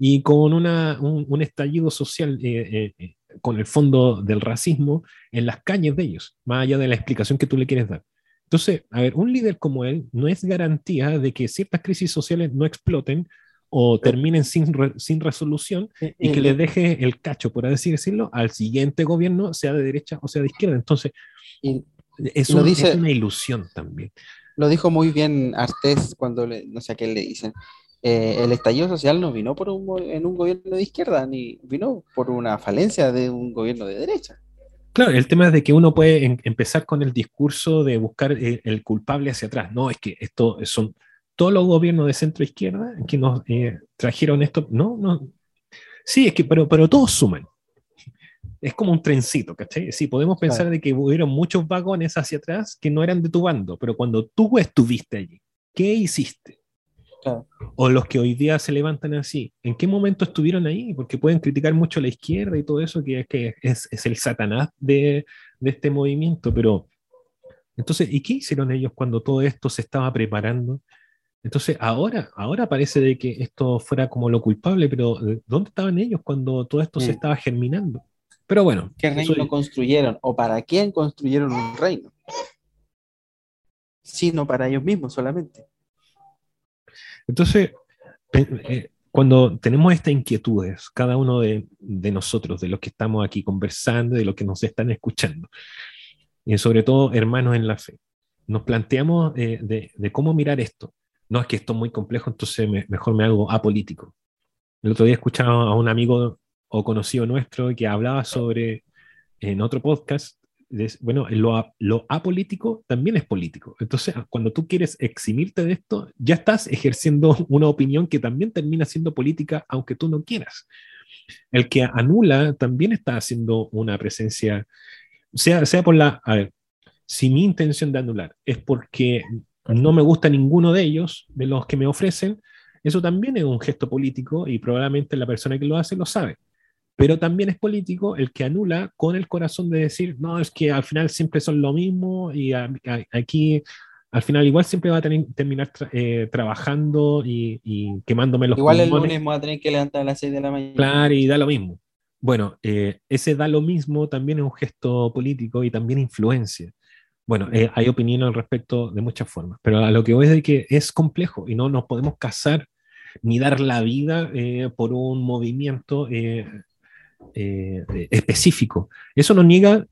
y con una, un, un, estallido social eh, eh, con el fondo del racismo en las calles de ellos, más allá de la explicación que tú le quieres dar. Entonces, a ver, un líder como él no es garantía de que ciertas crisis sociales no exploten o terminen sin, re, sin resolución y que le deje el cacho, por así decirlo, al siguiente gobierno, sea de derecha o sea de izquierda. Entonces, y, es, un, dice, es, una ilusión también. Lo dijo muy bien Artés cuando, le, no sé a qué le dicen, eh, el estallido social no vino por un, en un gobierno de izquierda, ni vino por una falencia de un gobierno de derecha. Claro, el tema es de que uno puede en, empezar con el discurso de buscar el, eh, el, culpable hacia atrás. No, es que esto son todos los gobiernos de centro izquierda que nos eh, trajeron esto. No, no. Sí, es que, pero, pero todos suman. Es como un trencito, ¿cachai? Sí, podemos pensar claro. de que hubieron muchos vagones hacia atrás que no eran de tu bando, pero cuando tú estuviste allí, ¿qué hiciste? Claro. O los que hoy día se levantan así, ¿en qué momento estuvieron ahí? Porque pueden criticar mucho a la izquierda y todo eso, que es, que es, es el satanás de, de, este movimiento, pero entonces, ¿y qué hicieron ellos cuando todo esto se estaba preparando? Entonces, ahora, ahora parece de que esto fuera como lo culpable, pero eh, ¿dónde estaban ellos cuando todo esto sí. se estaba germinando? Pero bueno. ¿Qué reino eso... construyeron? ¿O para quién construyeron un reino? Sino para ellos mismos solamente. Entonces, eh, cuando tenemos estas inquietudes, cada uno de, de, nosotros, de los que estamos aquí conversando, de los que nos están escuchando, y sobre todo hermanos en la fe, nos planteamos eh, de, de, cómo mirar esto. No es que esto es muy complejo, entonces me, mejor me hago apolítico. El otro día escuchaba a un amigo o conocido nuestro que hablaba sobre, en otro podcast, bueno, lo, lo, apolítico también es político. Entonces, cuando tú quieres eximirte de esto, ya estás ejerciendo una opinión que también termina siendo política, aunque tú no quieras. El que anula también está haciendo una presencia sea, sea por la, a ver, si mi intención de anular es porque no me gusta ninguno de ellos, de los que me ofrecen, eso también es un gesto político y probablemente la persona que lo hace lo sabe. Pero también es político el que anula con el corazón de decir, no, es que al final siempre son lo mismo y aquí al final igual siempre va a tener, terminar eh, trabajando y, quemándome los Igual el lunes va a tener que levantar a las 6 de la mañana. Claro, y da lo mismo. Bueno, eh, ese da lo mismo también es un gesto político y también influencia. Bueno, eh, hay opinión al respecto de muchas formas, pero a lo que voy es de que es complejo y no nos podemos casar ni dar la vida por un movimiento específico. Eso nos niega,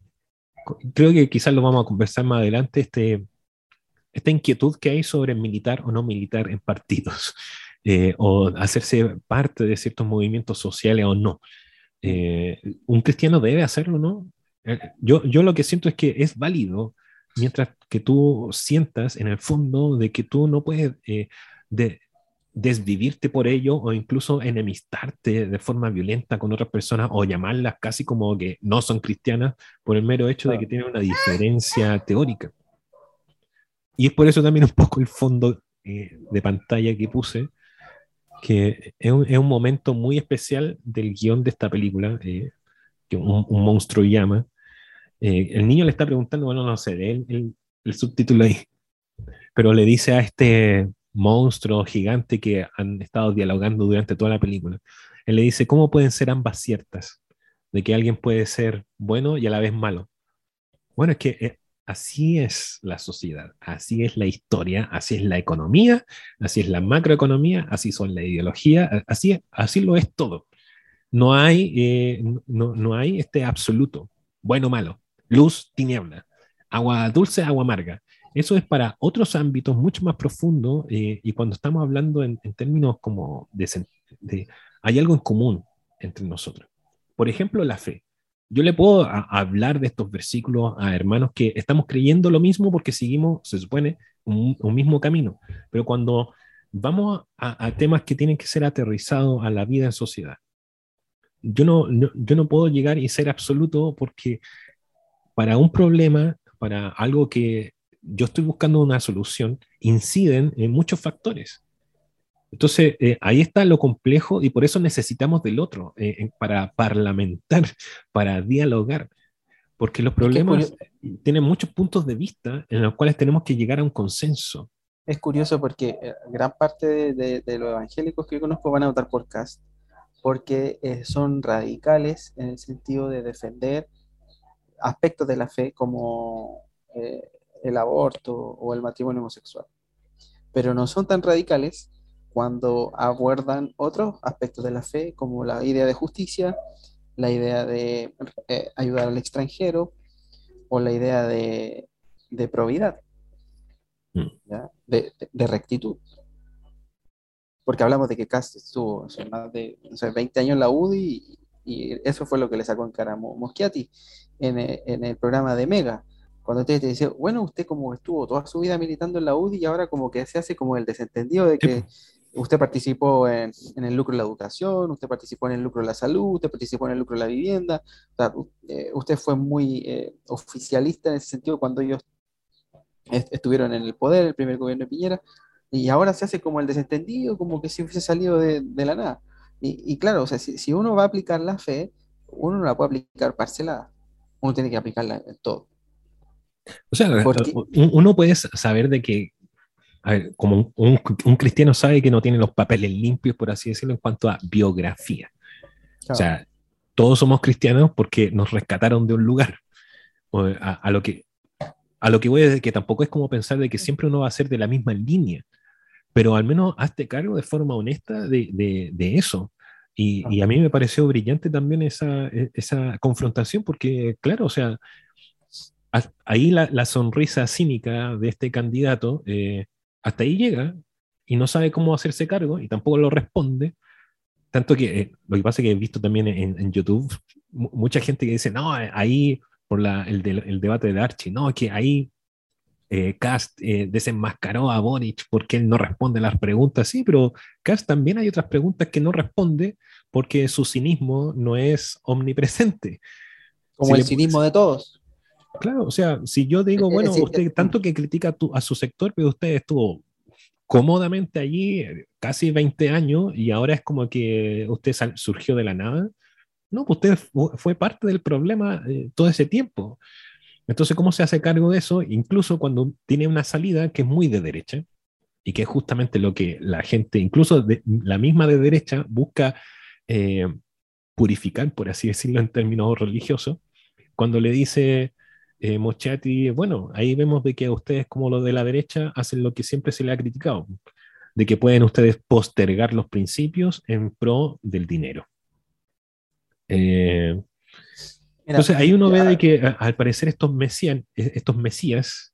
creo que quizás lo vamos a conversar más adelante, este, esta inquietud que hay sobre militar o no militar en partidos, eh, o hacerse parte de ciertos movimientos sociales o no. Eh, un cristiano debe hacerlo, ¿no? Eh, yo, yo lo que siento es que es válido mientras que tú sientas en el fondo de que tú no puedes de, desvivirte por ello o incluso enemistarte de forma violenta con otras personas o llamarlas casi como que no son cristianas por el mero hecho de que tienen una diferencia teórica. Y es por eso también un poco el fondo eh, de pantalla que puse, que es un, es un, momento muy especial del guion de esta película, eh, que un, monstruo llama. Eh, el niño le está preguntando, bueno, no sé, el, el, el subtítulo ahí, pero le dice a este monstruo gigante que han estado dialogando durante toda la película, él le dice, ¿cómo pueden ser ambas ciertas? De que alguien puede ser bueno y a la vez malo. Bueno, es que Así es la sociedad, así es la historia, así es la economía, así es la macroeconomía, así son la ideología, así, así lo es todo. No hay, eh, no, no hay este absoluto, bueno malo, luz, tiniebla, agua dulce, agua amarga. Eso es para otros ámbitos mucho más profundos eh, y cuando estamos hablando en, términos como de, de, hay algo en común entre nosotros. Por ejemplo, la fe. Yo le puedo hablar de estos versículos a hermanos que estamos creyendo lo mismo porque seguimos, se supone, un, mismo camino. Pero cuando vamos a, temas que tienen que ser aterrizados a la vida en sociedad, yo no, yo no puedo llegar y ser absoluto porque para un problema, para algo que yo estoy buscando una solución, inciden en muchos factores. Entonces, eh, ahí está lo complejo y por eso necesitamos del otro eh, para parlamentar, para dialogar, porque los problemas tienen muchos puntos de vista en los cuales tenemos que llegar a un consenso. Es curioso porque eh, gran parte de, los evangélicos que yo conozco van a votar por Cast, porque son radicales en el sentido de defender aspectos de la fe como el aborto o el matrimonio homosexual, pero no son tan radicales cuando abordan otros aspectos de la fe, como la idea de justicia, la idea de eh, ayudar al extranjero o la idea de, de probidad, mm. de, de, rectitud. Porque hablamos de que Cast estuvo más de 20 años en la UDI y, eso fue lo que le sacó en cara a Moschiati en, eh, en el programa de Mega cuando usted te dice, bueno, usted como estuvo toda su vida militando en la UDI y ahora como que se hace como el desentendido de que usted participó en, el lucro de la educación, usted participó en el lucro de la salud, usted participó en el lucro de la vivienda, eh, usted fue muy eh, oficialista en ese sentido cuando ellos estuvieron en el poder, el primer gobierno de Piñera, y ahora se hace como el desentendido, como que si hubiese salido de, la nada. Y, claro, o sea, si, uno va a aplicar la fe, uno no la puede aplicar parcelada, uno tiene que aplicarla en todo. O sea, uno puede saber de que a ver, como un, cristiano sabe que no tiene los papeles limpios, por así decirlo, en cuanto a biografía. O sea, todos somos cristianos porque nos rescataron de un lugar. A, lo que, a lo que voy a decir que tampoco es como pensar de que siempre uno va a ser de la misma línea, pero al menos hazte cargo de forma honesta de, de, eso. Y, y, a mí me pareció brillante también esa, e, esa confrontación, porque, claro, o sea, ahí la, la sonrisa cínica de este candidato eh, hasta ahí llega y no sabe cómo hacerse cargo y tampoco lo responde. Tanto que eh, lo que pasa es que he visto también en, YouTube mucha gente que dice, no, eh, ahí por la, el, el, debate de Archie, no, que ahí eh, Cast desenmascaró a Boric porque él no responde las preguntas. Sí, pero Cast también hay otras preguntas que no responde porque su cinismo no es omnipresente. Como el cinismo de todos. Claro, o sea, si yo digo, bueno, decir, usted tanto que critica a, tu- a su sector, pero usted estuvo cómodamente allí eh, casi 20 años y ahora es como que usted sal- surgió de la nada. No, pues usted fu- fue parte del problema eh, todo ese tiempo. Entonces, ¿cómo se hace cargo de eso? Incluso cuando tiene una salida que es muy de derecha y que es justamente lo que la gente, incluso de- la misma de derecha, busca eh, purificar, por así decirlo en términos religiosos, cuando le dice eh, Mochati, bueno, ahí vemos de que ustedes como los de la derecha hacen lo que siempre se le ha criticado, de que pueden ustedes postergar los principios en pro del dinero. Eh, entonces ahí uno ve de que a- al parecer estos, mesías, estos mesías,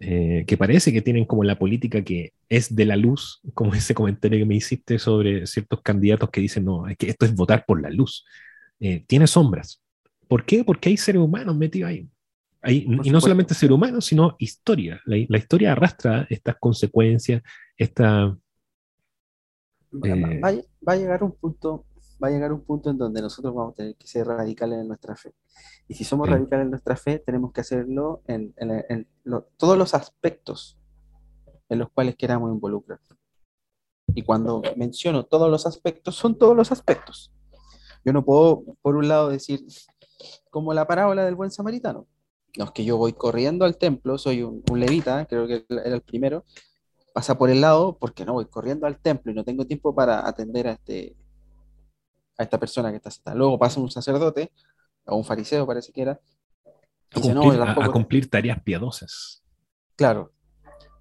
eh, que parece que tienen como la política que es de la luz, como ese comentario que me hiciste sobre ciertos candidatos que dicen, no, es que esto es votar por la luz, eh, tiene sombras. ¿Por qué? Porque hay seres humanos metidos ahí. Hay- y no solamente seres humanos, sino historia. La, la historia arrastra estas consecuencias, esta... Va, Eh, va- va a llegar un punto, va a llegar un punto en donde nosotros vamos a tener que ser radicales en nuestra fe. Y si somos radicales en nuestra fe, tenemos que hacerlo en, en- en lo- todos los aspectos en los cuales queramos involucrar. Y cuando menciono todos los aspectos, son todos los aspectos. Yo no puedo, por un lado, decir, como la parábola del buen samaritano. No, es que yo voy corriendo al templo, soy un, un levita, creo que era el primero, pasa por el lado porque no voy corriendo al templo y no tengo tiempo para atender a, este, a esta persona que está sentada. Luego pasa un sacerdote, o un fariseo parece que era, a y dice, cumplir, a- a cumplir tareas piadosas. Claro.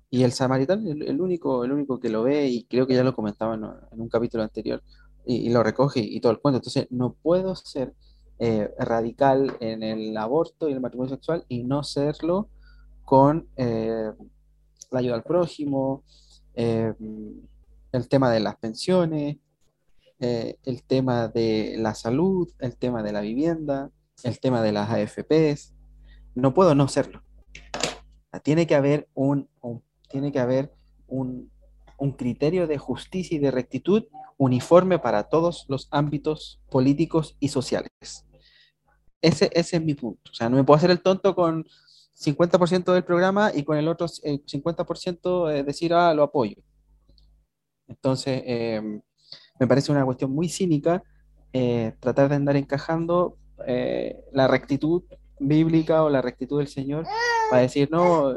Y el samaritano, el, el único, el único que lo ve, y creo que ya lo comentaba en, en un capítulo anterior, y, y lo recoge y, todo el cuento. Entonces, no puedo ser eh, radical en el aborto y el matrimonio sexual y no serlo con eh, la ayuda al prójimo, eh, el tema de las pensiones, el tema de la salud, el tema de la vivienda, el tema de las AFPs. No puedo no serlo. Tiene que haber un- tiene que haber un, un criterio de justicia y de rectitud uniforme para todos los ámbitos políticos y sociales. Ese, ese es mi punto. O sea, no me puedo hacer el tonto con 50% del programa y con el otro eh, 50% eh, decir, ah, lo apoyo. Entonces, eh, me parece una cuestión muy cínica eh, tratar de andar encajando la rectitud bíblica o la rectitud del Señor para decir, no,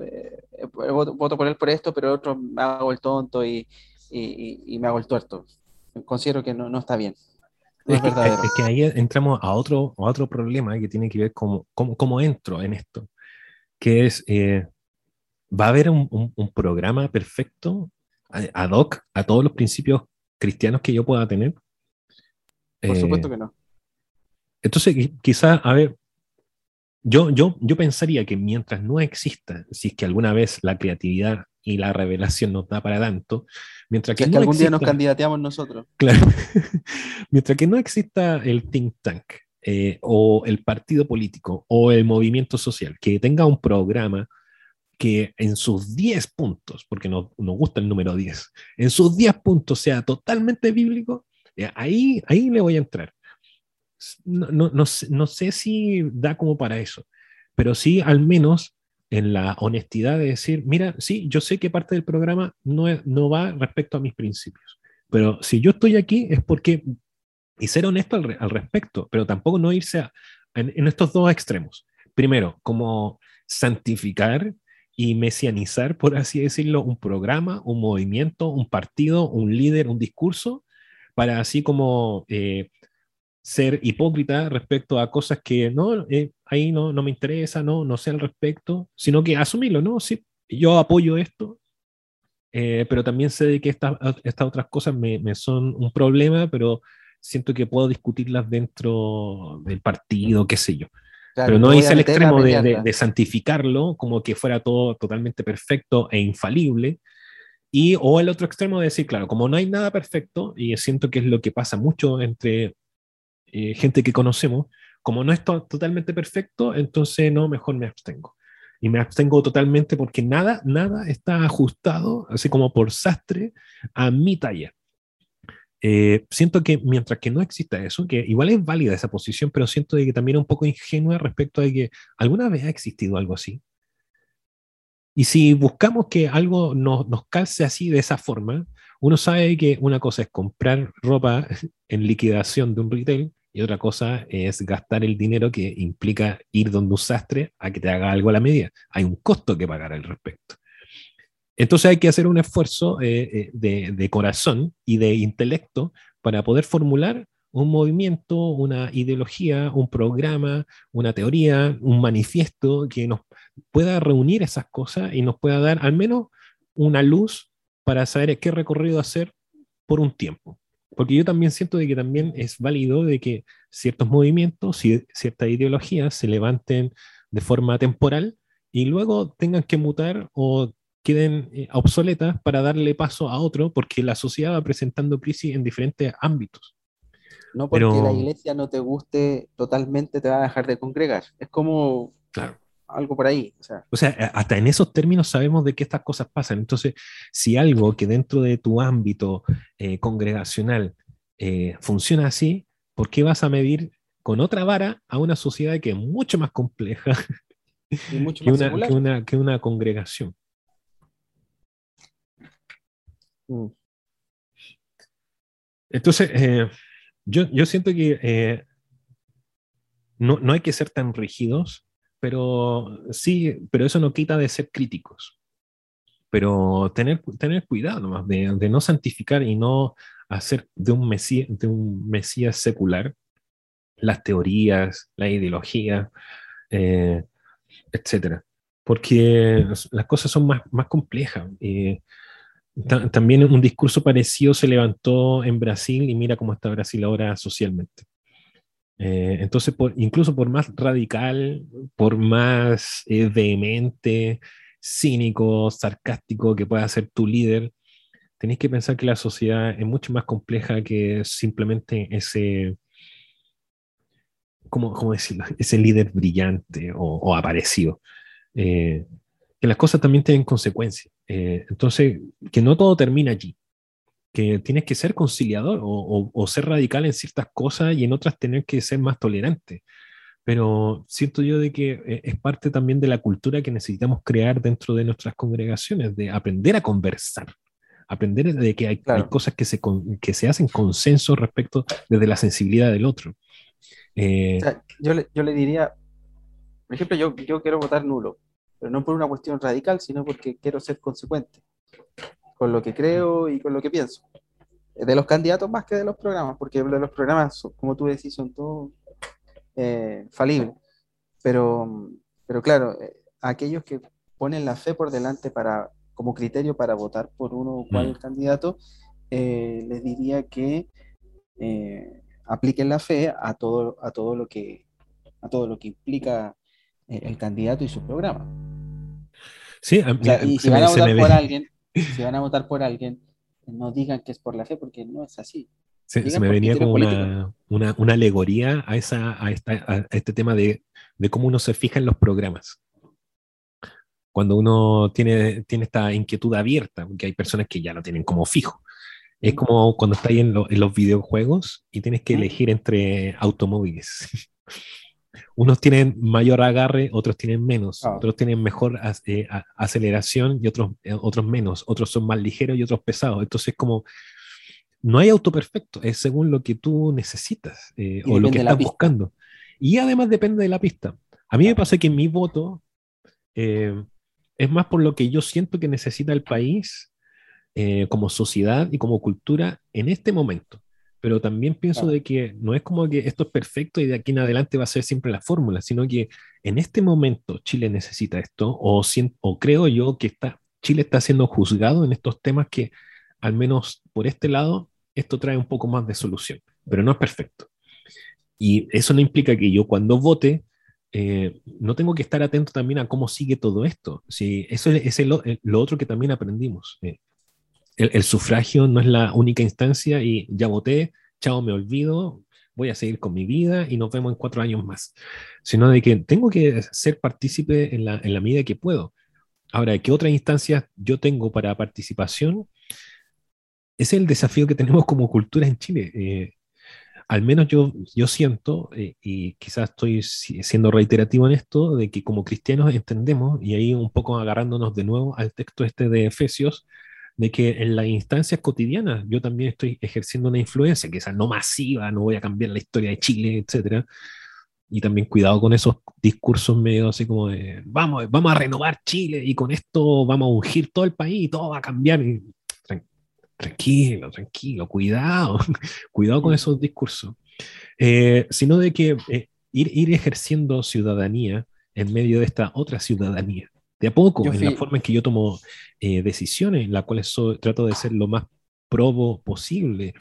voto, por él por esto, pero el otro me hago el tonto y- y me hago el tuerto. Considero que no, no está bien. No Es es que, es que ahí entramos a otro, a otro problema que tiene que ver con cómo, cómo entro en esto, que es, eh, va a haber un, un- un programa perfecto eh, ad hoc a todos los principios cristianos que yo pueda tener. Por Eh, supuesto que no. Entonces, qui- quizá, a ver, yo, yo, yo pensaría que mientras no exista, si es que alguna vez la creatividad y la revelación nos da para tanto, mientras que, es que no algún día nos exista- candidateamos nosotros. Claro. Mientras que no exista el think tank eh, o el partido político o el movimiento social que tenga un programa que en sus 10 puntos, porque nos, nos gusta el número 10, en sus 10 puntos sea totalmente bíblico, eh, ahí, ahí le voy a entrar. No, no, no sé, no sé si da como para eso, pero sí al menos en la honestidad de decir, mira, sí, yo sé que parte del programa no, no va respecto a mis principios, pero si yo estoy aquí es porque, y ser honesto al, re- al respecto, pero tampoco no irse a- en, en estos dos extremos. Primero, como santificar y mesianizar, por así decirlo, un programa, un movimiento, un partido, un líder, un discurso, para así como eh, ser hipócrita respecto a cosas que no, eh, ahí no, no me interesa, no, no sé al respecto, sino que asumirlo, ¿no? Sí, yo apoyo esto, eh, pero también sé de que estas, estas otras cosas me, me son un problema, pero siento que puedo discutirlas dentro del partido, qué sé yo. Claro, pero no meter a extremo de, de- de santificarlo como que fuera todo totalmente perfecto e infalible. Y, o el otro extremo de decir, claro, como no hay nada perfecto, y siento que es lo que pasa mucho entre eh, gente que conocemos, como no es to- totalmente perfecto, entonces no, mejor me abstengo. Y me abstengo totalmente porque nada, nada está ajustado, así como por sastre, a mi talla. Eh, siento que mientras que no exista eso, que igual es válida esa posición, pero siento de que también es un poco ingenua respecto a que alguna vez ha existido algo así. Y si buscamos que algo nos, nos calce así de esa forma, uno sabe que una cosa es comprar ropa en liquidación de un retail y otra cosa es gastar el dinero que implica ir donde un sastre a que te haga algo a la medida. Hay un costo que pagar al respecto. Entonces hay que hacer un esfuerzo eh, eh, de, corazón y de intelecto para poder formular un movimiento, una ideología, un programa, una teoría, un manifiesto que nos pueda reunir esas cosas y nos pueda dar al menos una luz para saber qué recorrido hacer por un tiempo. Porque yo también siento de que también es válido de que ciertos movimientos, ciertas ideologías se levanten de forma temporal y luego tengan que mutar o queden eh, obsoletas para darle paso a otro, porque la sociedad va presentando crisis en diferentes ámbitos. No porque la iglesia no te guste totalmente te va a dejar de congregar. Es como claro. Algo por ahí. O sea. o sea, hasta en esos términos sabemos de que estas cosas pasan. Entonces, si algo que dentro de tu ámbito eh, congregacional eh, funciona así, ¿por qué vas a medir con otra vara a una sociedad que es mucho más compleja que, una, que una congregación? Mm. Entonces, eh, yo, yo, siento que eh, no, no, hay que ser tan rígidos, pero sí, pero eso no quita de ser críticos. Pero tener, tener cuidado nomás de, de no santificar y no hacer de un, mesías, de un mesías secular las teorías, la ideología, eh, etcétera. Porque las cosas son más, más complejas. Eh, también un discurso parecido se levantó en Brasil y mira cómo está Brasil ahora socialmente. Eh, entonces, incluso por más radical, por más eh, vehemente, cínico, sarcástico que pueda ser tu líder, tenéis que pensar que la sociedad es mucho más compleja que simplemente ese, ¿cómo, cómo decirlo? Ese líder brillante o, aparecido. Eh, que las cosas también tienen consecuencias. Entonces, que no todo termina allí, que tienes que ser conciliador o, ser radical en ciertas cosas y en otras tener que ser más tolerante. Pero siento yo de que eh, es parte también de la cultura que necesitamos crear dentro de nuestras congregaciones, de aprender a conversar, aprender de que hay, cosas que se, que se hacen consenso respecto desde la sensibilidad del otro. Eh, yo, le, yo le diría, por ejemplo, yo, yo quiero votar nulo pero no por una cuestión radical, sino porque quiero ser consecuente con lo que creo y con lo que pienso. De los candidatos más que de los programas, porque los programas, como tú decís, son todos eh, falibles. Pero, pero claro, eh, aquellos que ponen la fe por delante para, como criterio para votar por uno o cual mm. candidato, eh, les diría que apliquen la fe a todo, a todo lo que a todo lo que implica el candidato y su programa. Sí, y si van a votar por alguien, si van a votar por alguien, no digan que es por la fe, porque no es así. se me venía como una, una, una, alegoría a, esa, a, esta, a este tema de, de, cómo uno se fija en los programas. Cuando uno tiene, tiene esta inquietud abierta, porque hay personas que ya lo tienen como fijo. Es como cuando estás en, en los videojuegos y tienes que elegir entre automóviles. unos tienen mayor agarre, otros tienen menos, ah. otros tienen mejor eh, aceleración y otros, eh, otros menos, otros son más ligeros y otros pesados. Entonces, como no hay auto perfecto, es según lo que tú necesitas eh, o lo que estás buscando. Y además depende de la pista. A mí me pasa que mi voto es más por lo que yo siento que necesita el país como sociedad y como cultura en este momento pero también pienso de que no es como que esto es perfecto y de aquí en adelante va a ser siempre la fórmula, sino que en este momento Chile necesita esto, o, o creo yo que está, Chile está siendo juzgado en estos temas que, al menos por este lado, esto trae un poco más de solución, pero no es perfecto. Y eso no implica que yo cuando vote eh, no tengo que estar atento también a cómo sigue todo esto. Si eso es, lo otro que también aprendimos. Eh, el, sufragio no es la única instancia y ya voté, chao, me olvido, voy a seguir con mi vida y nos vemos en cuatro años más, sino de que tengo que ser partícipe en la, en la medida que puedo. Ahora, ¿qué otras instancias yo tengo para participación? es el desafío que tenemos como cultura en Chile. Eh, al menos yo, yo siento, eh, y quizás estoy siendo reiterativo en esto, de que como cristianos entendemos, y ahí un poco agarrándonos de nuevo al texto este de Efesios, de que en las instancias cotidianas yo también estoy ejerciendo una influencia, quizás no masiva, no voy a cambiar la historia de Chile, etcétera, y también cuidado con esos discursos medio así como de vamos, vamos a renovar Chile y con esto vamos a ungir todo el país y todo va a cambiar. tranquilo, tranquilo, cuidado, cuidado con esos discursos. Eh, sino de que eh, ir, ir ejerciendo ciudadanía en medio de esta otra ciudadanía, de a poco, en la forma en que yo tomo eh, decisiones, en las cuales trato de ser lo más probo posible,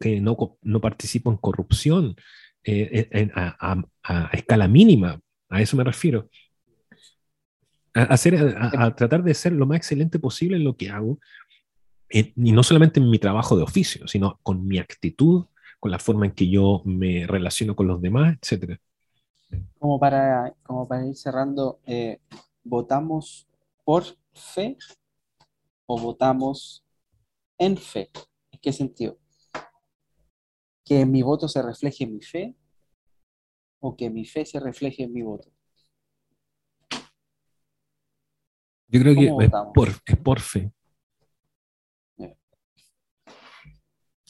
que no, no participo en corrupción, eh, a, escala mínima, a eso me refiero. A, hacer, a, tratar de ser lo más excelente posible en lo que hago, y no solamente en mi trabajo de oficio, sino con mi actitud, con la forma en que yo me relaciono con los demás, etc. Como para, como para ir cerrando, eh, ¿votamos por fe o votamos en fe? ¿En qué sentido? que mi voto se refleje en mi fe o que mi fe se refleje en mi voto. Yo creo que es por, es por, fe.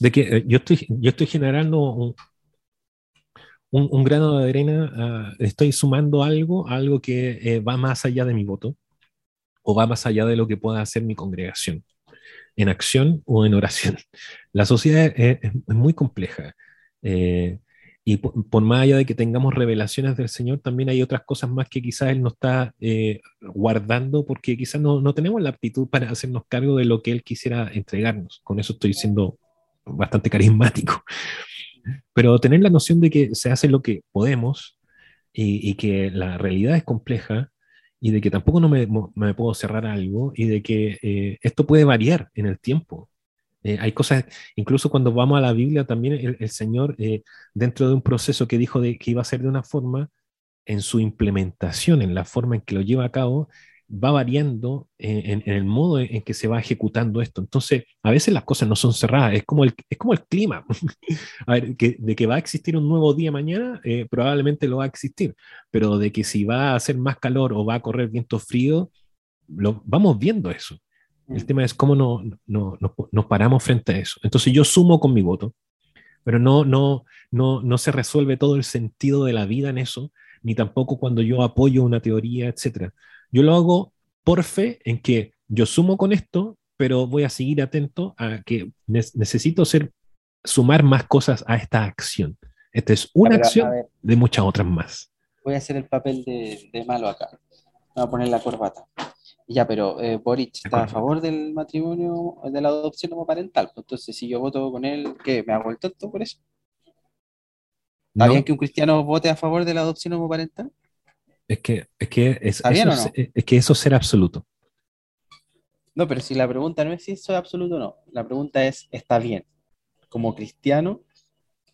De que eh, yo estoy, yo estoy generando un, un, grano de arena, ah, estoy sumando algo, algo que eh, va más allá de mi voto o va más allá de lo que pueda hacer mi congregación en acción o en oración. La sociedad es, muy compleja. Eh, y por, más allá de que tengamos revelaciones del Señor, también hay otras cosas más que quizás Él nos está eh, guardando porque quizás no, no, tenemos la aptitud para hacernos cargo de lo que Él quisiera entregarnos. Con eso estoy siendo bastante carismático. Pero tener la noción de que se hace lo que podemos y, que la realidad es compleja y de que tampoco no me, me puedo cerrar algo y de que eh, esto puede variar en el tiempo. Eh, hay cosas, incluso cuando vamos a la Biblia, también el, Señor, eh, dentro de un proceso que dijo de, que iba a ser de una forma, en su implementación, en la forma en que lo lleva a cabo, va variando en, el modo en, que se va ejecutando esto. Entonces, a veces las cosas no son cerradas, es como el, es como el clima. a ver, que, de que va a existir un nuevo día mañana, eh, probablemente lo va a existir, pero de que si va a hacer más calor o va a correr viento frío, lo, vamos viendo eso. El mm. tema es cómo no, no, nos paramos frente a eso. Entonces yo sumo con mi voto, pero no, no, no, no se resuelve todo el sentido de la vida en eso, ni tampoco cuando yo apoyo una teoría, etcétera yo lo hago por fe en que yo sumo con esto, pero voy a seguir atento a que necesito ser, sumar más cosas a esta acción. Esta es una acción de muchas otras más. Voy a hacer el papel de, malo acá. Voy a poner la corbata. Ya, pero eh, Boric está a favor del matrimonio, de la adopción homoparental. Pues, entonces, si yo voto con él, ¿qué? ¿Me hago el tonto por eso? ¿Está bien que un cristiano vote a favor de la adopción homoparental? Es que, es que, es, eso, es que eso será absoluto. No, pero si la pregunta no es si eso es absoluto o no, la pregunta es, ¿está bien? Como cristiano,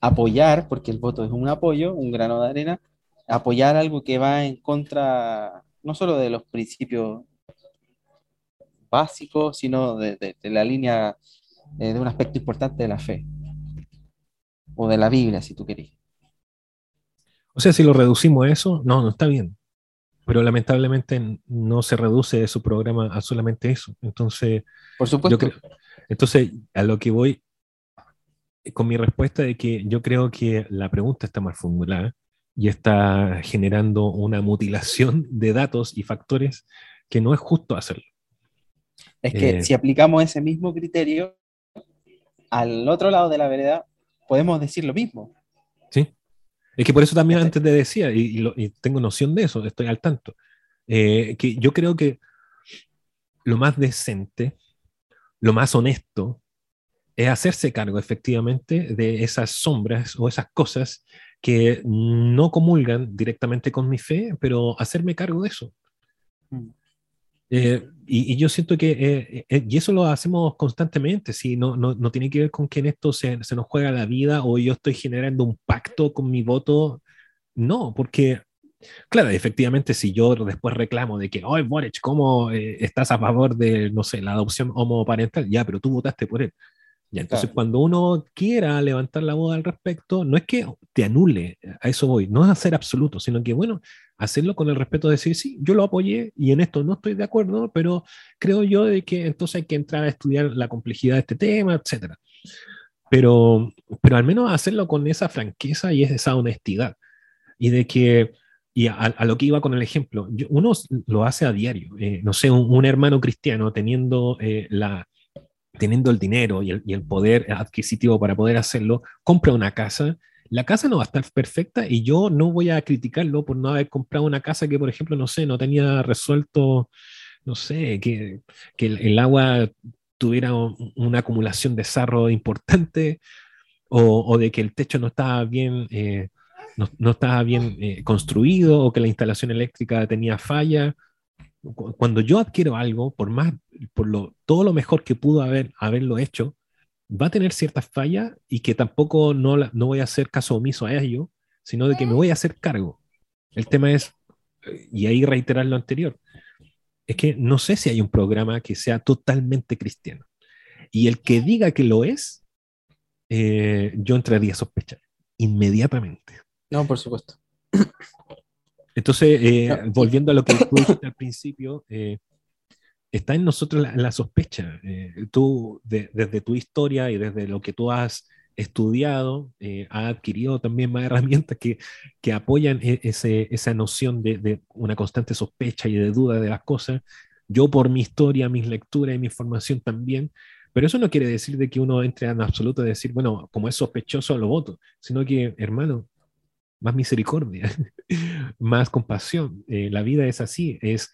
apoyar, porque el voto es un apoyo, un grano de arena, apoyar algo que va en contra no solo de los principios básicos, sino de, la línea eh, de un aspecto importante de la fe, o de la Biblia, si tú querés. O sea, si lo reducimos a eso, no, no está bien pero lamentablemente no se reduce su programa a solamente eso. Entonces, por supuesto. entonces, a lo que voy con mi respuesta de que yo creo que la pregunta está mal formulada y está generando una mutilación de datos y factores que no es justo hacerlo. Es que eh, si aplicamos ese mismo criterio al otro lado de la vereda, podemos decir lo mismo. Es que por eso también antes te decía, y, tengo noción de eso, estoy al tanto, eh, que yo creo que lo más decente, lo más honesto, es hacerse cargo efectivamente de esas sombras o esas cosas que no comulgan directamente con mi fe, pero hacerme cargo de eso. Mm. Eh, y, yo siento que, eh, eh, y eso lo hacemos constantemente, ¿sí? no, no, no, tiene que ver con que en esto se, se, nos juega la vida o yo estoy generando un pacto con mi voto. No, porque, claro, efectivamente, si yo después reclamo de que, oye, Boric, ¿cómo estás a favor de, no sé, la adopción homoparental? Ya, pero tú votaste por él. Ya, entonces, cuando uno quiera levantar la voz al respecto, no es que te anule, a eso voy, no es hacer absoluto, sino que, bueno, hacerlo con el respeto de decir, sí, yo lo apoyé y en esto no estoy de acuerdo, pero creo yo de que entonces hay que entrar a estudiar la complejidad de este tema, etc. Pero, pero al menos hacerlo con esa franqueza y esa honestidad. Y de que, y a, lo que iba con el ejemplo, uno lo hace a diario. Eh, no sé, un, hermano cristiano teniendo eh, la teniendo el dinero y el, poder adquisitivo para poder hacerlo, compra una casa. La casa no va a estar perfecta y yo no voy a criticarlo por no haber comprado una casa que, por ejemplo, no sé, no tenía resuelto, no sé, que, el, agua tuviera una acumulación de sarro importante o, de que el techo no estaba bien, eh, no, estaba bien eh, construido o que la instalación eléctrica tenía falla cuando yo adquiero algo, por más, por lo, todo lo mejor que pudo haber, haberlo hecho, va a tener ciertas fallas y que tampoco no, no voy a hacer caso omiso a ello, sino de que me voy a hacer cargo. El tema es, y ahí reiterar lo anterior, es que no sé si hay un programa que sea totalmente cristiano. Y el que diga que lo es, eh, yo entraría a sospechar inmediatamente. No, por supuesto. Entonces, eh, volviendo a lo que tú dijiste al principio, eh, está en nosotros la, sospecha. Eh, tú, desde tu historia y desde lo que tú has estudiado, has adquirido también más herramientas que, que apoyan e, ese, esa noción de, de, una constante sospecha y de duda de las cosas. Yo por mi historia, mis lecturas y mi formación también, pero eso no quiere decir de que uno entre en absoluto a decir, bueno, como es sospechoso, lo voto, sino que, hermano, más misericordia, más compasión. Eh, la vida es así, es,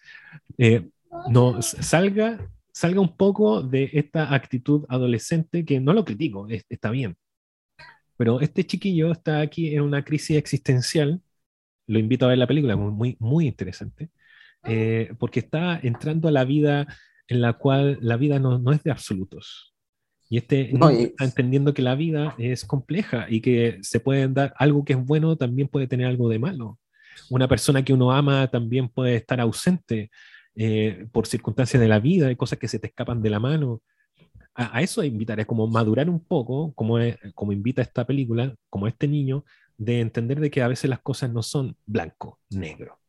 eh, no, salga, salga un poco de esta actitud adolescente que no lo critico, está bien. Pero este chiquillo está aquí en una crisis existencial, lo invito a ver la película, muy, muy interesante, eh, porque está entrando a la vida en la cual la vida no, no es de absolutos, y este no, está entendiendo que la vida es compleja y que se puede dar algo que es bueno, también puede tener algo de malo. Una persona que uno ama también puede estar ausente eh, por circunstancias de la vida, hay cosas que se te escapan de la mano. A, eso invitar, es como madurar un poco, como, como invita esta película, como este niño, de entender de que a veces las cosas no son blanco, negro.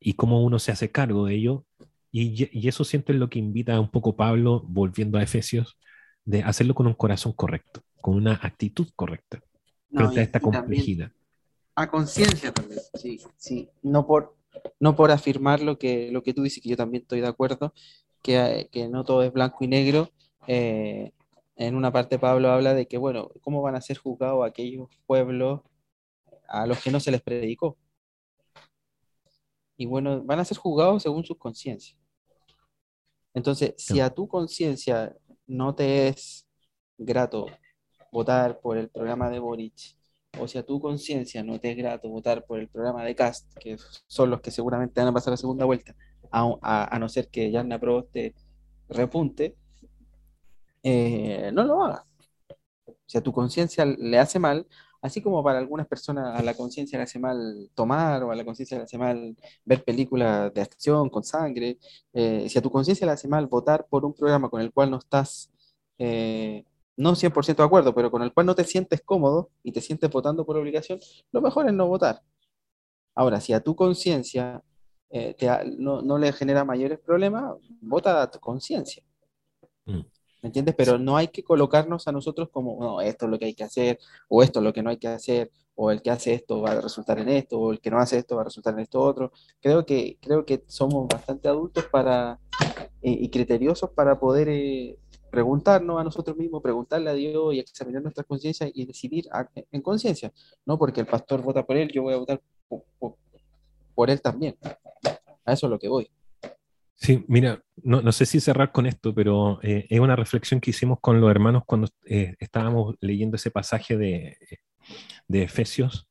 Y cómo uno se hace cargo de ello. Y, y eso siento es lo que invita un poco Pablo, volviendo a Efesios, de hacerlo con un corazón correcto, con una actitud correcta frente a esta complejidad. A conciencia también, sí, sí, no por, no por afirmar lo que, lo que tú dices, que yo también estoy de acuerdo, que, que no todo es blanco y negro. Eh, en una parte Pablo habla de que, bueno, ¿cómo van a ser juzgados aquellos pueblos a los que no se les predicó? Y bueno, van a ser juzgados según sus conciencias. Entonces, si a tu conciencia no te es grato votar por el programa de Boric, o si a tu conciencia no te es grato votar por el programa de Cast, que son los que seguramente van a pasar la segunda vuelta, a, no ser que Yarna te repunte, eh, no lo hagas. Si a tu conciencia le hace mal, así como para algunas personas a la conciencia le hace mal tomar o a la conciencia le hace mal ver películas de acción con sangre, eh, si a tu conciencia le hace mal votar por un programa con el cual no estás, eh, no 100% de acuerdo, pero con el cual no te sientes cómodo y te sientes votando por obligación, lo mejor es no votar. Ahora, si a tu conciencia eh, no, no, le genera mayores problemas, vota a tu conciencia. Mm. ¿Me entiendes? Pero no hay que colocarnos a nosotros como, no, esto es lo que hay que hacer, o esto es lo que no hay que hacer, o el que hace esto va a resultar en esto, o el que no hace esto va a resultar en esto otro. Creo que, creo que somos bastante adultos para, eh, y criteriosos para poder eh, preguntarnos a nosotros mismos, preguntarle a Dios y examinar nuestras conciencias y decidir en conciencia. No porque el pastor vota por él, yo voy a votar por él también. A eso es lo que voy. Sí, mira, no, no, sé si cerrar con esto, pero eh, es una reflexión que hicimos con los hermanos cuando eh, estábamos leyendo ese pasaje de, de, Efesios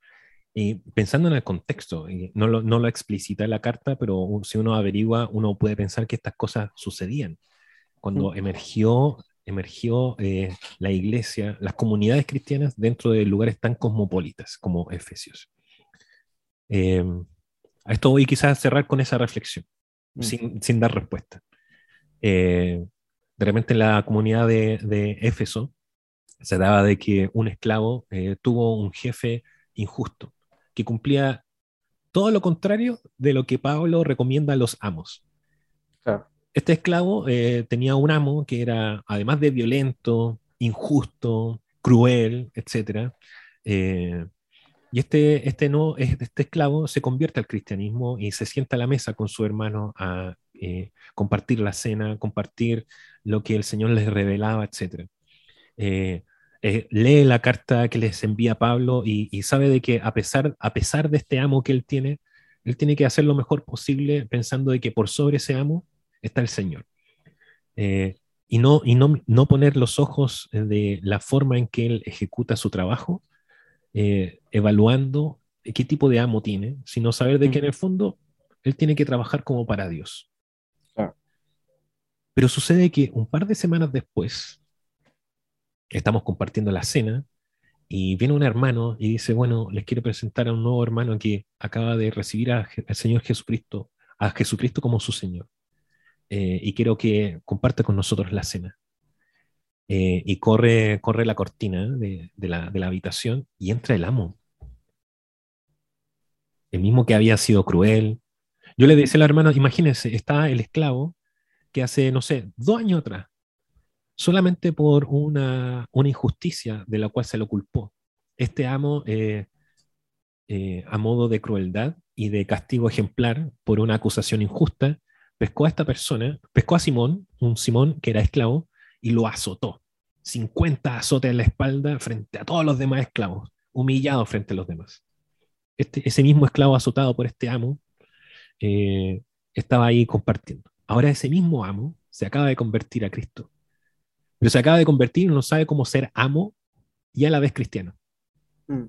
y pensando en el contexto. Y no, lo, no lo explicita la carta, pero si uno averigua, uno puede pensar que estas cosas sucedían. Cuando mm. emergió, emergió eh, la iglesia, las comunidades cristianas dentro de lugares tan cosmopolitas como Efesios. a esto voy quizás a cerrar con esa reflexión. Mm. sin, dar respuesta. Eh, de repente en la comunidad de, Éfeso se daba de que un esclavo eh, tuvo un jefe injusto, que cumplía todo lo contrario de lo que Pablo recomienda a los amos. Este esclavo eh, tenía un amo que era, además de violento, injusto, cruel, etc. Eh, y este, este, no, este esclavo se convierte al cristianismo y se sienta a la mesa con su hermano a compartir la cena, compartir lo que el Señor les revelaba, etc. Eh, lee la carta que les envía Pablo y, sabe de que a pesar, a pesar de este amo que él tiene, él tiene que hacer lo mejor posible pensando de que por sobre ese amo está el Señor. Eh, y no, y no, no, poner los ojos de la forma en que él ejecuta su trabajo, eh, evaluando qué tipo de amo tiene, sino saber de que en el fondo él tiene que trabajar como para Dios. Pero sucede que un par de semanas después, estamos compartiendo la cena y viene un hermano y dice, bueno, les quiero presentar a un nuevo hermano que acaba de recibir al Señor Jesucristo, a Jesucristo como su Señor. Eh, y quiero que comparta con nosotros la cena. Eh, y corre, corre la cortina de, la, de la habitación y entra el amo. El mismo que había sido cruel. Yo le decía al hermano, imagínense, está el esclavo que hace, no sé, dos años atrás solamente por una, injusticia de la cual se lo culpó. Este amo, eh, a modo de crueldad y de castigo ejemplar por una acusación injusta, pescó a esta persona, pescó a Simón, un Simón que era esclavo, y lo azotó. 50 azotes en la espalda frente a todos los demás esclavos, humillado frente a los demás. Este, ese mismo esclavo azotado por este amo eh, estaba ahí compartiendo. Ahora ese mismo amo se acaba de convertir a Cristo pero se acaba de convertir y no sabe cómo ser amo y a la vez cristiano. Mm.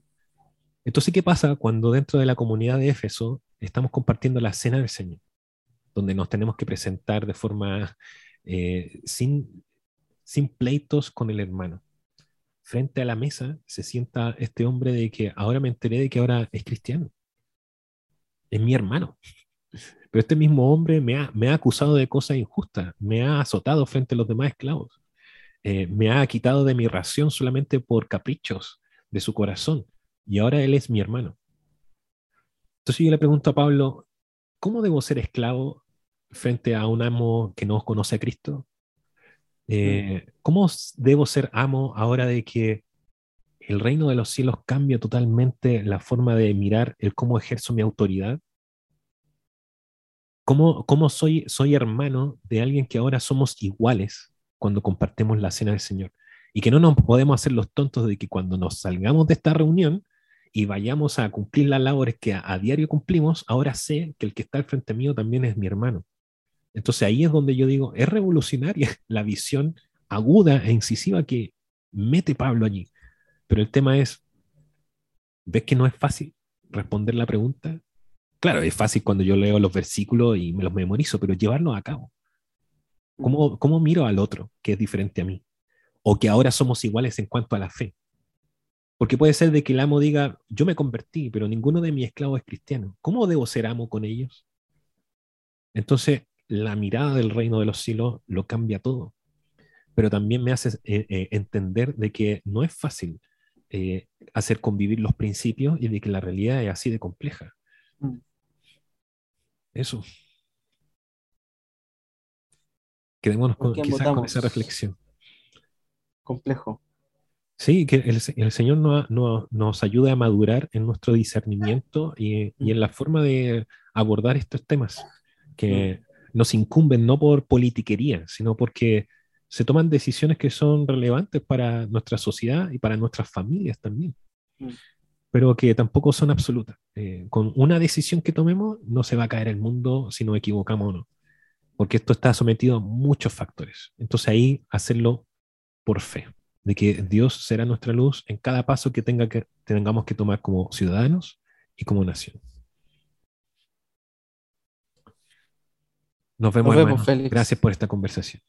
Entonces, ¿qué pasa cuando dentro de la comunidad de Éfeso estamos compartiendo la cena del Señor? Donde nos tenemos que presentar de forma eh, sin, pleitos con el hermano. Frente a la mesa se sienta este hombre de que ahora me enteré de que ahora es cristiano. Es mi hermano. Pero este mismo hombre me ha, me ha acusado de cosas injustas, me ha azotado frente a los demás esclavos. Eh, me ha quitado de mi ración solamente por caprichos de su corazón y ahora él es mi hermano. Entonces yo le pregunto a Pablo, ¿cómo debo ser esclavo frente a un amo que no conoce a Cristo? Eh, ¿Cómo debo ser amo ahora de que el reino de los cielos cambia totalmente la forma de mirar el cómo ejerzo mi autoridad? ¿Cómo, cómo soy, soy hermano de alguien que ahora somos iguales cuando compartimos la cena del Señor. Y que no nos podemos hacer los tontos de que cuando nos salgamos de esta reunión y vayamos a cumplir las labores que a, diario cumplimos, ahora sé que el que está al frente mío también es mi hermano. Entonces ahí es donde yo digo, es revolucionaria la visión aguda e incisiva que mete Pablo allí. Pero el tema es, ¿ves que no es fácil responder la pregunta? Claro, es fácil cuando yo leo los versículos y me los memorizo, pero llevarlos a cabo. ¿Cómo, miro al otro que es diferente a mí? O que ahora somos iguales en cuanto a la fe. Porque puede ser de que el amo diga, yo me convertí, pero ninguno de mis esclavos es cristiano. ¿Cómo debo ser amo con ellos? Entonces, la mirada del reino de los cielos lo cambia todo. Pero también me hace eh, eh, entender de que no es fácil eh, hacer convivir los principios y de que la realidad es así de compleja. Mm. Eso. Quedémonos con, quizás con esa reflexión. Complejo. Sí, que el, Señor nos ayude a madurar en nuestro discernimiento y, en la forma de abordar estos temas que mm. Nos incumben no por politiquería, sino porque se toman decisiones que son relevantes para nuestra sociedad y para nuestras familias también, mm. pero que tampoco son absolutas. Eh, con una decisión que tomemos no se va a caer el mundo si nos equivocamos o no porque esto está sometido a muchos factores. Entonces ahí hacerlo por fe, de que Dios será nuestra luz en cada paso que, tenga que tengamos que tomar como ciudadanos y como nación. Nos vemos, Nos vemos Gracias por esta conversación.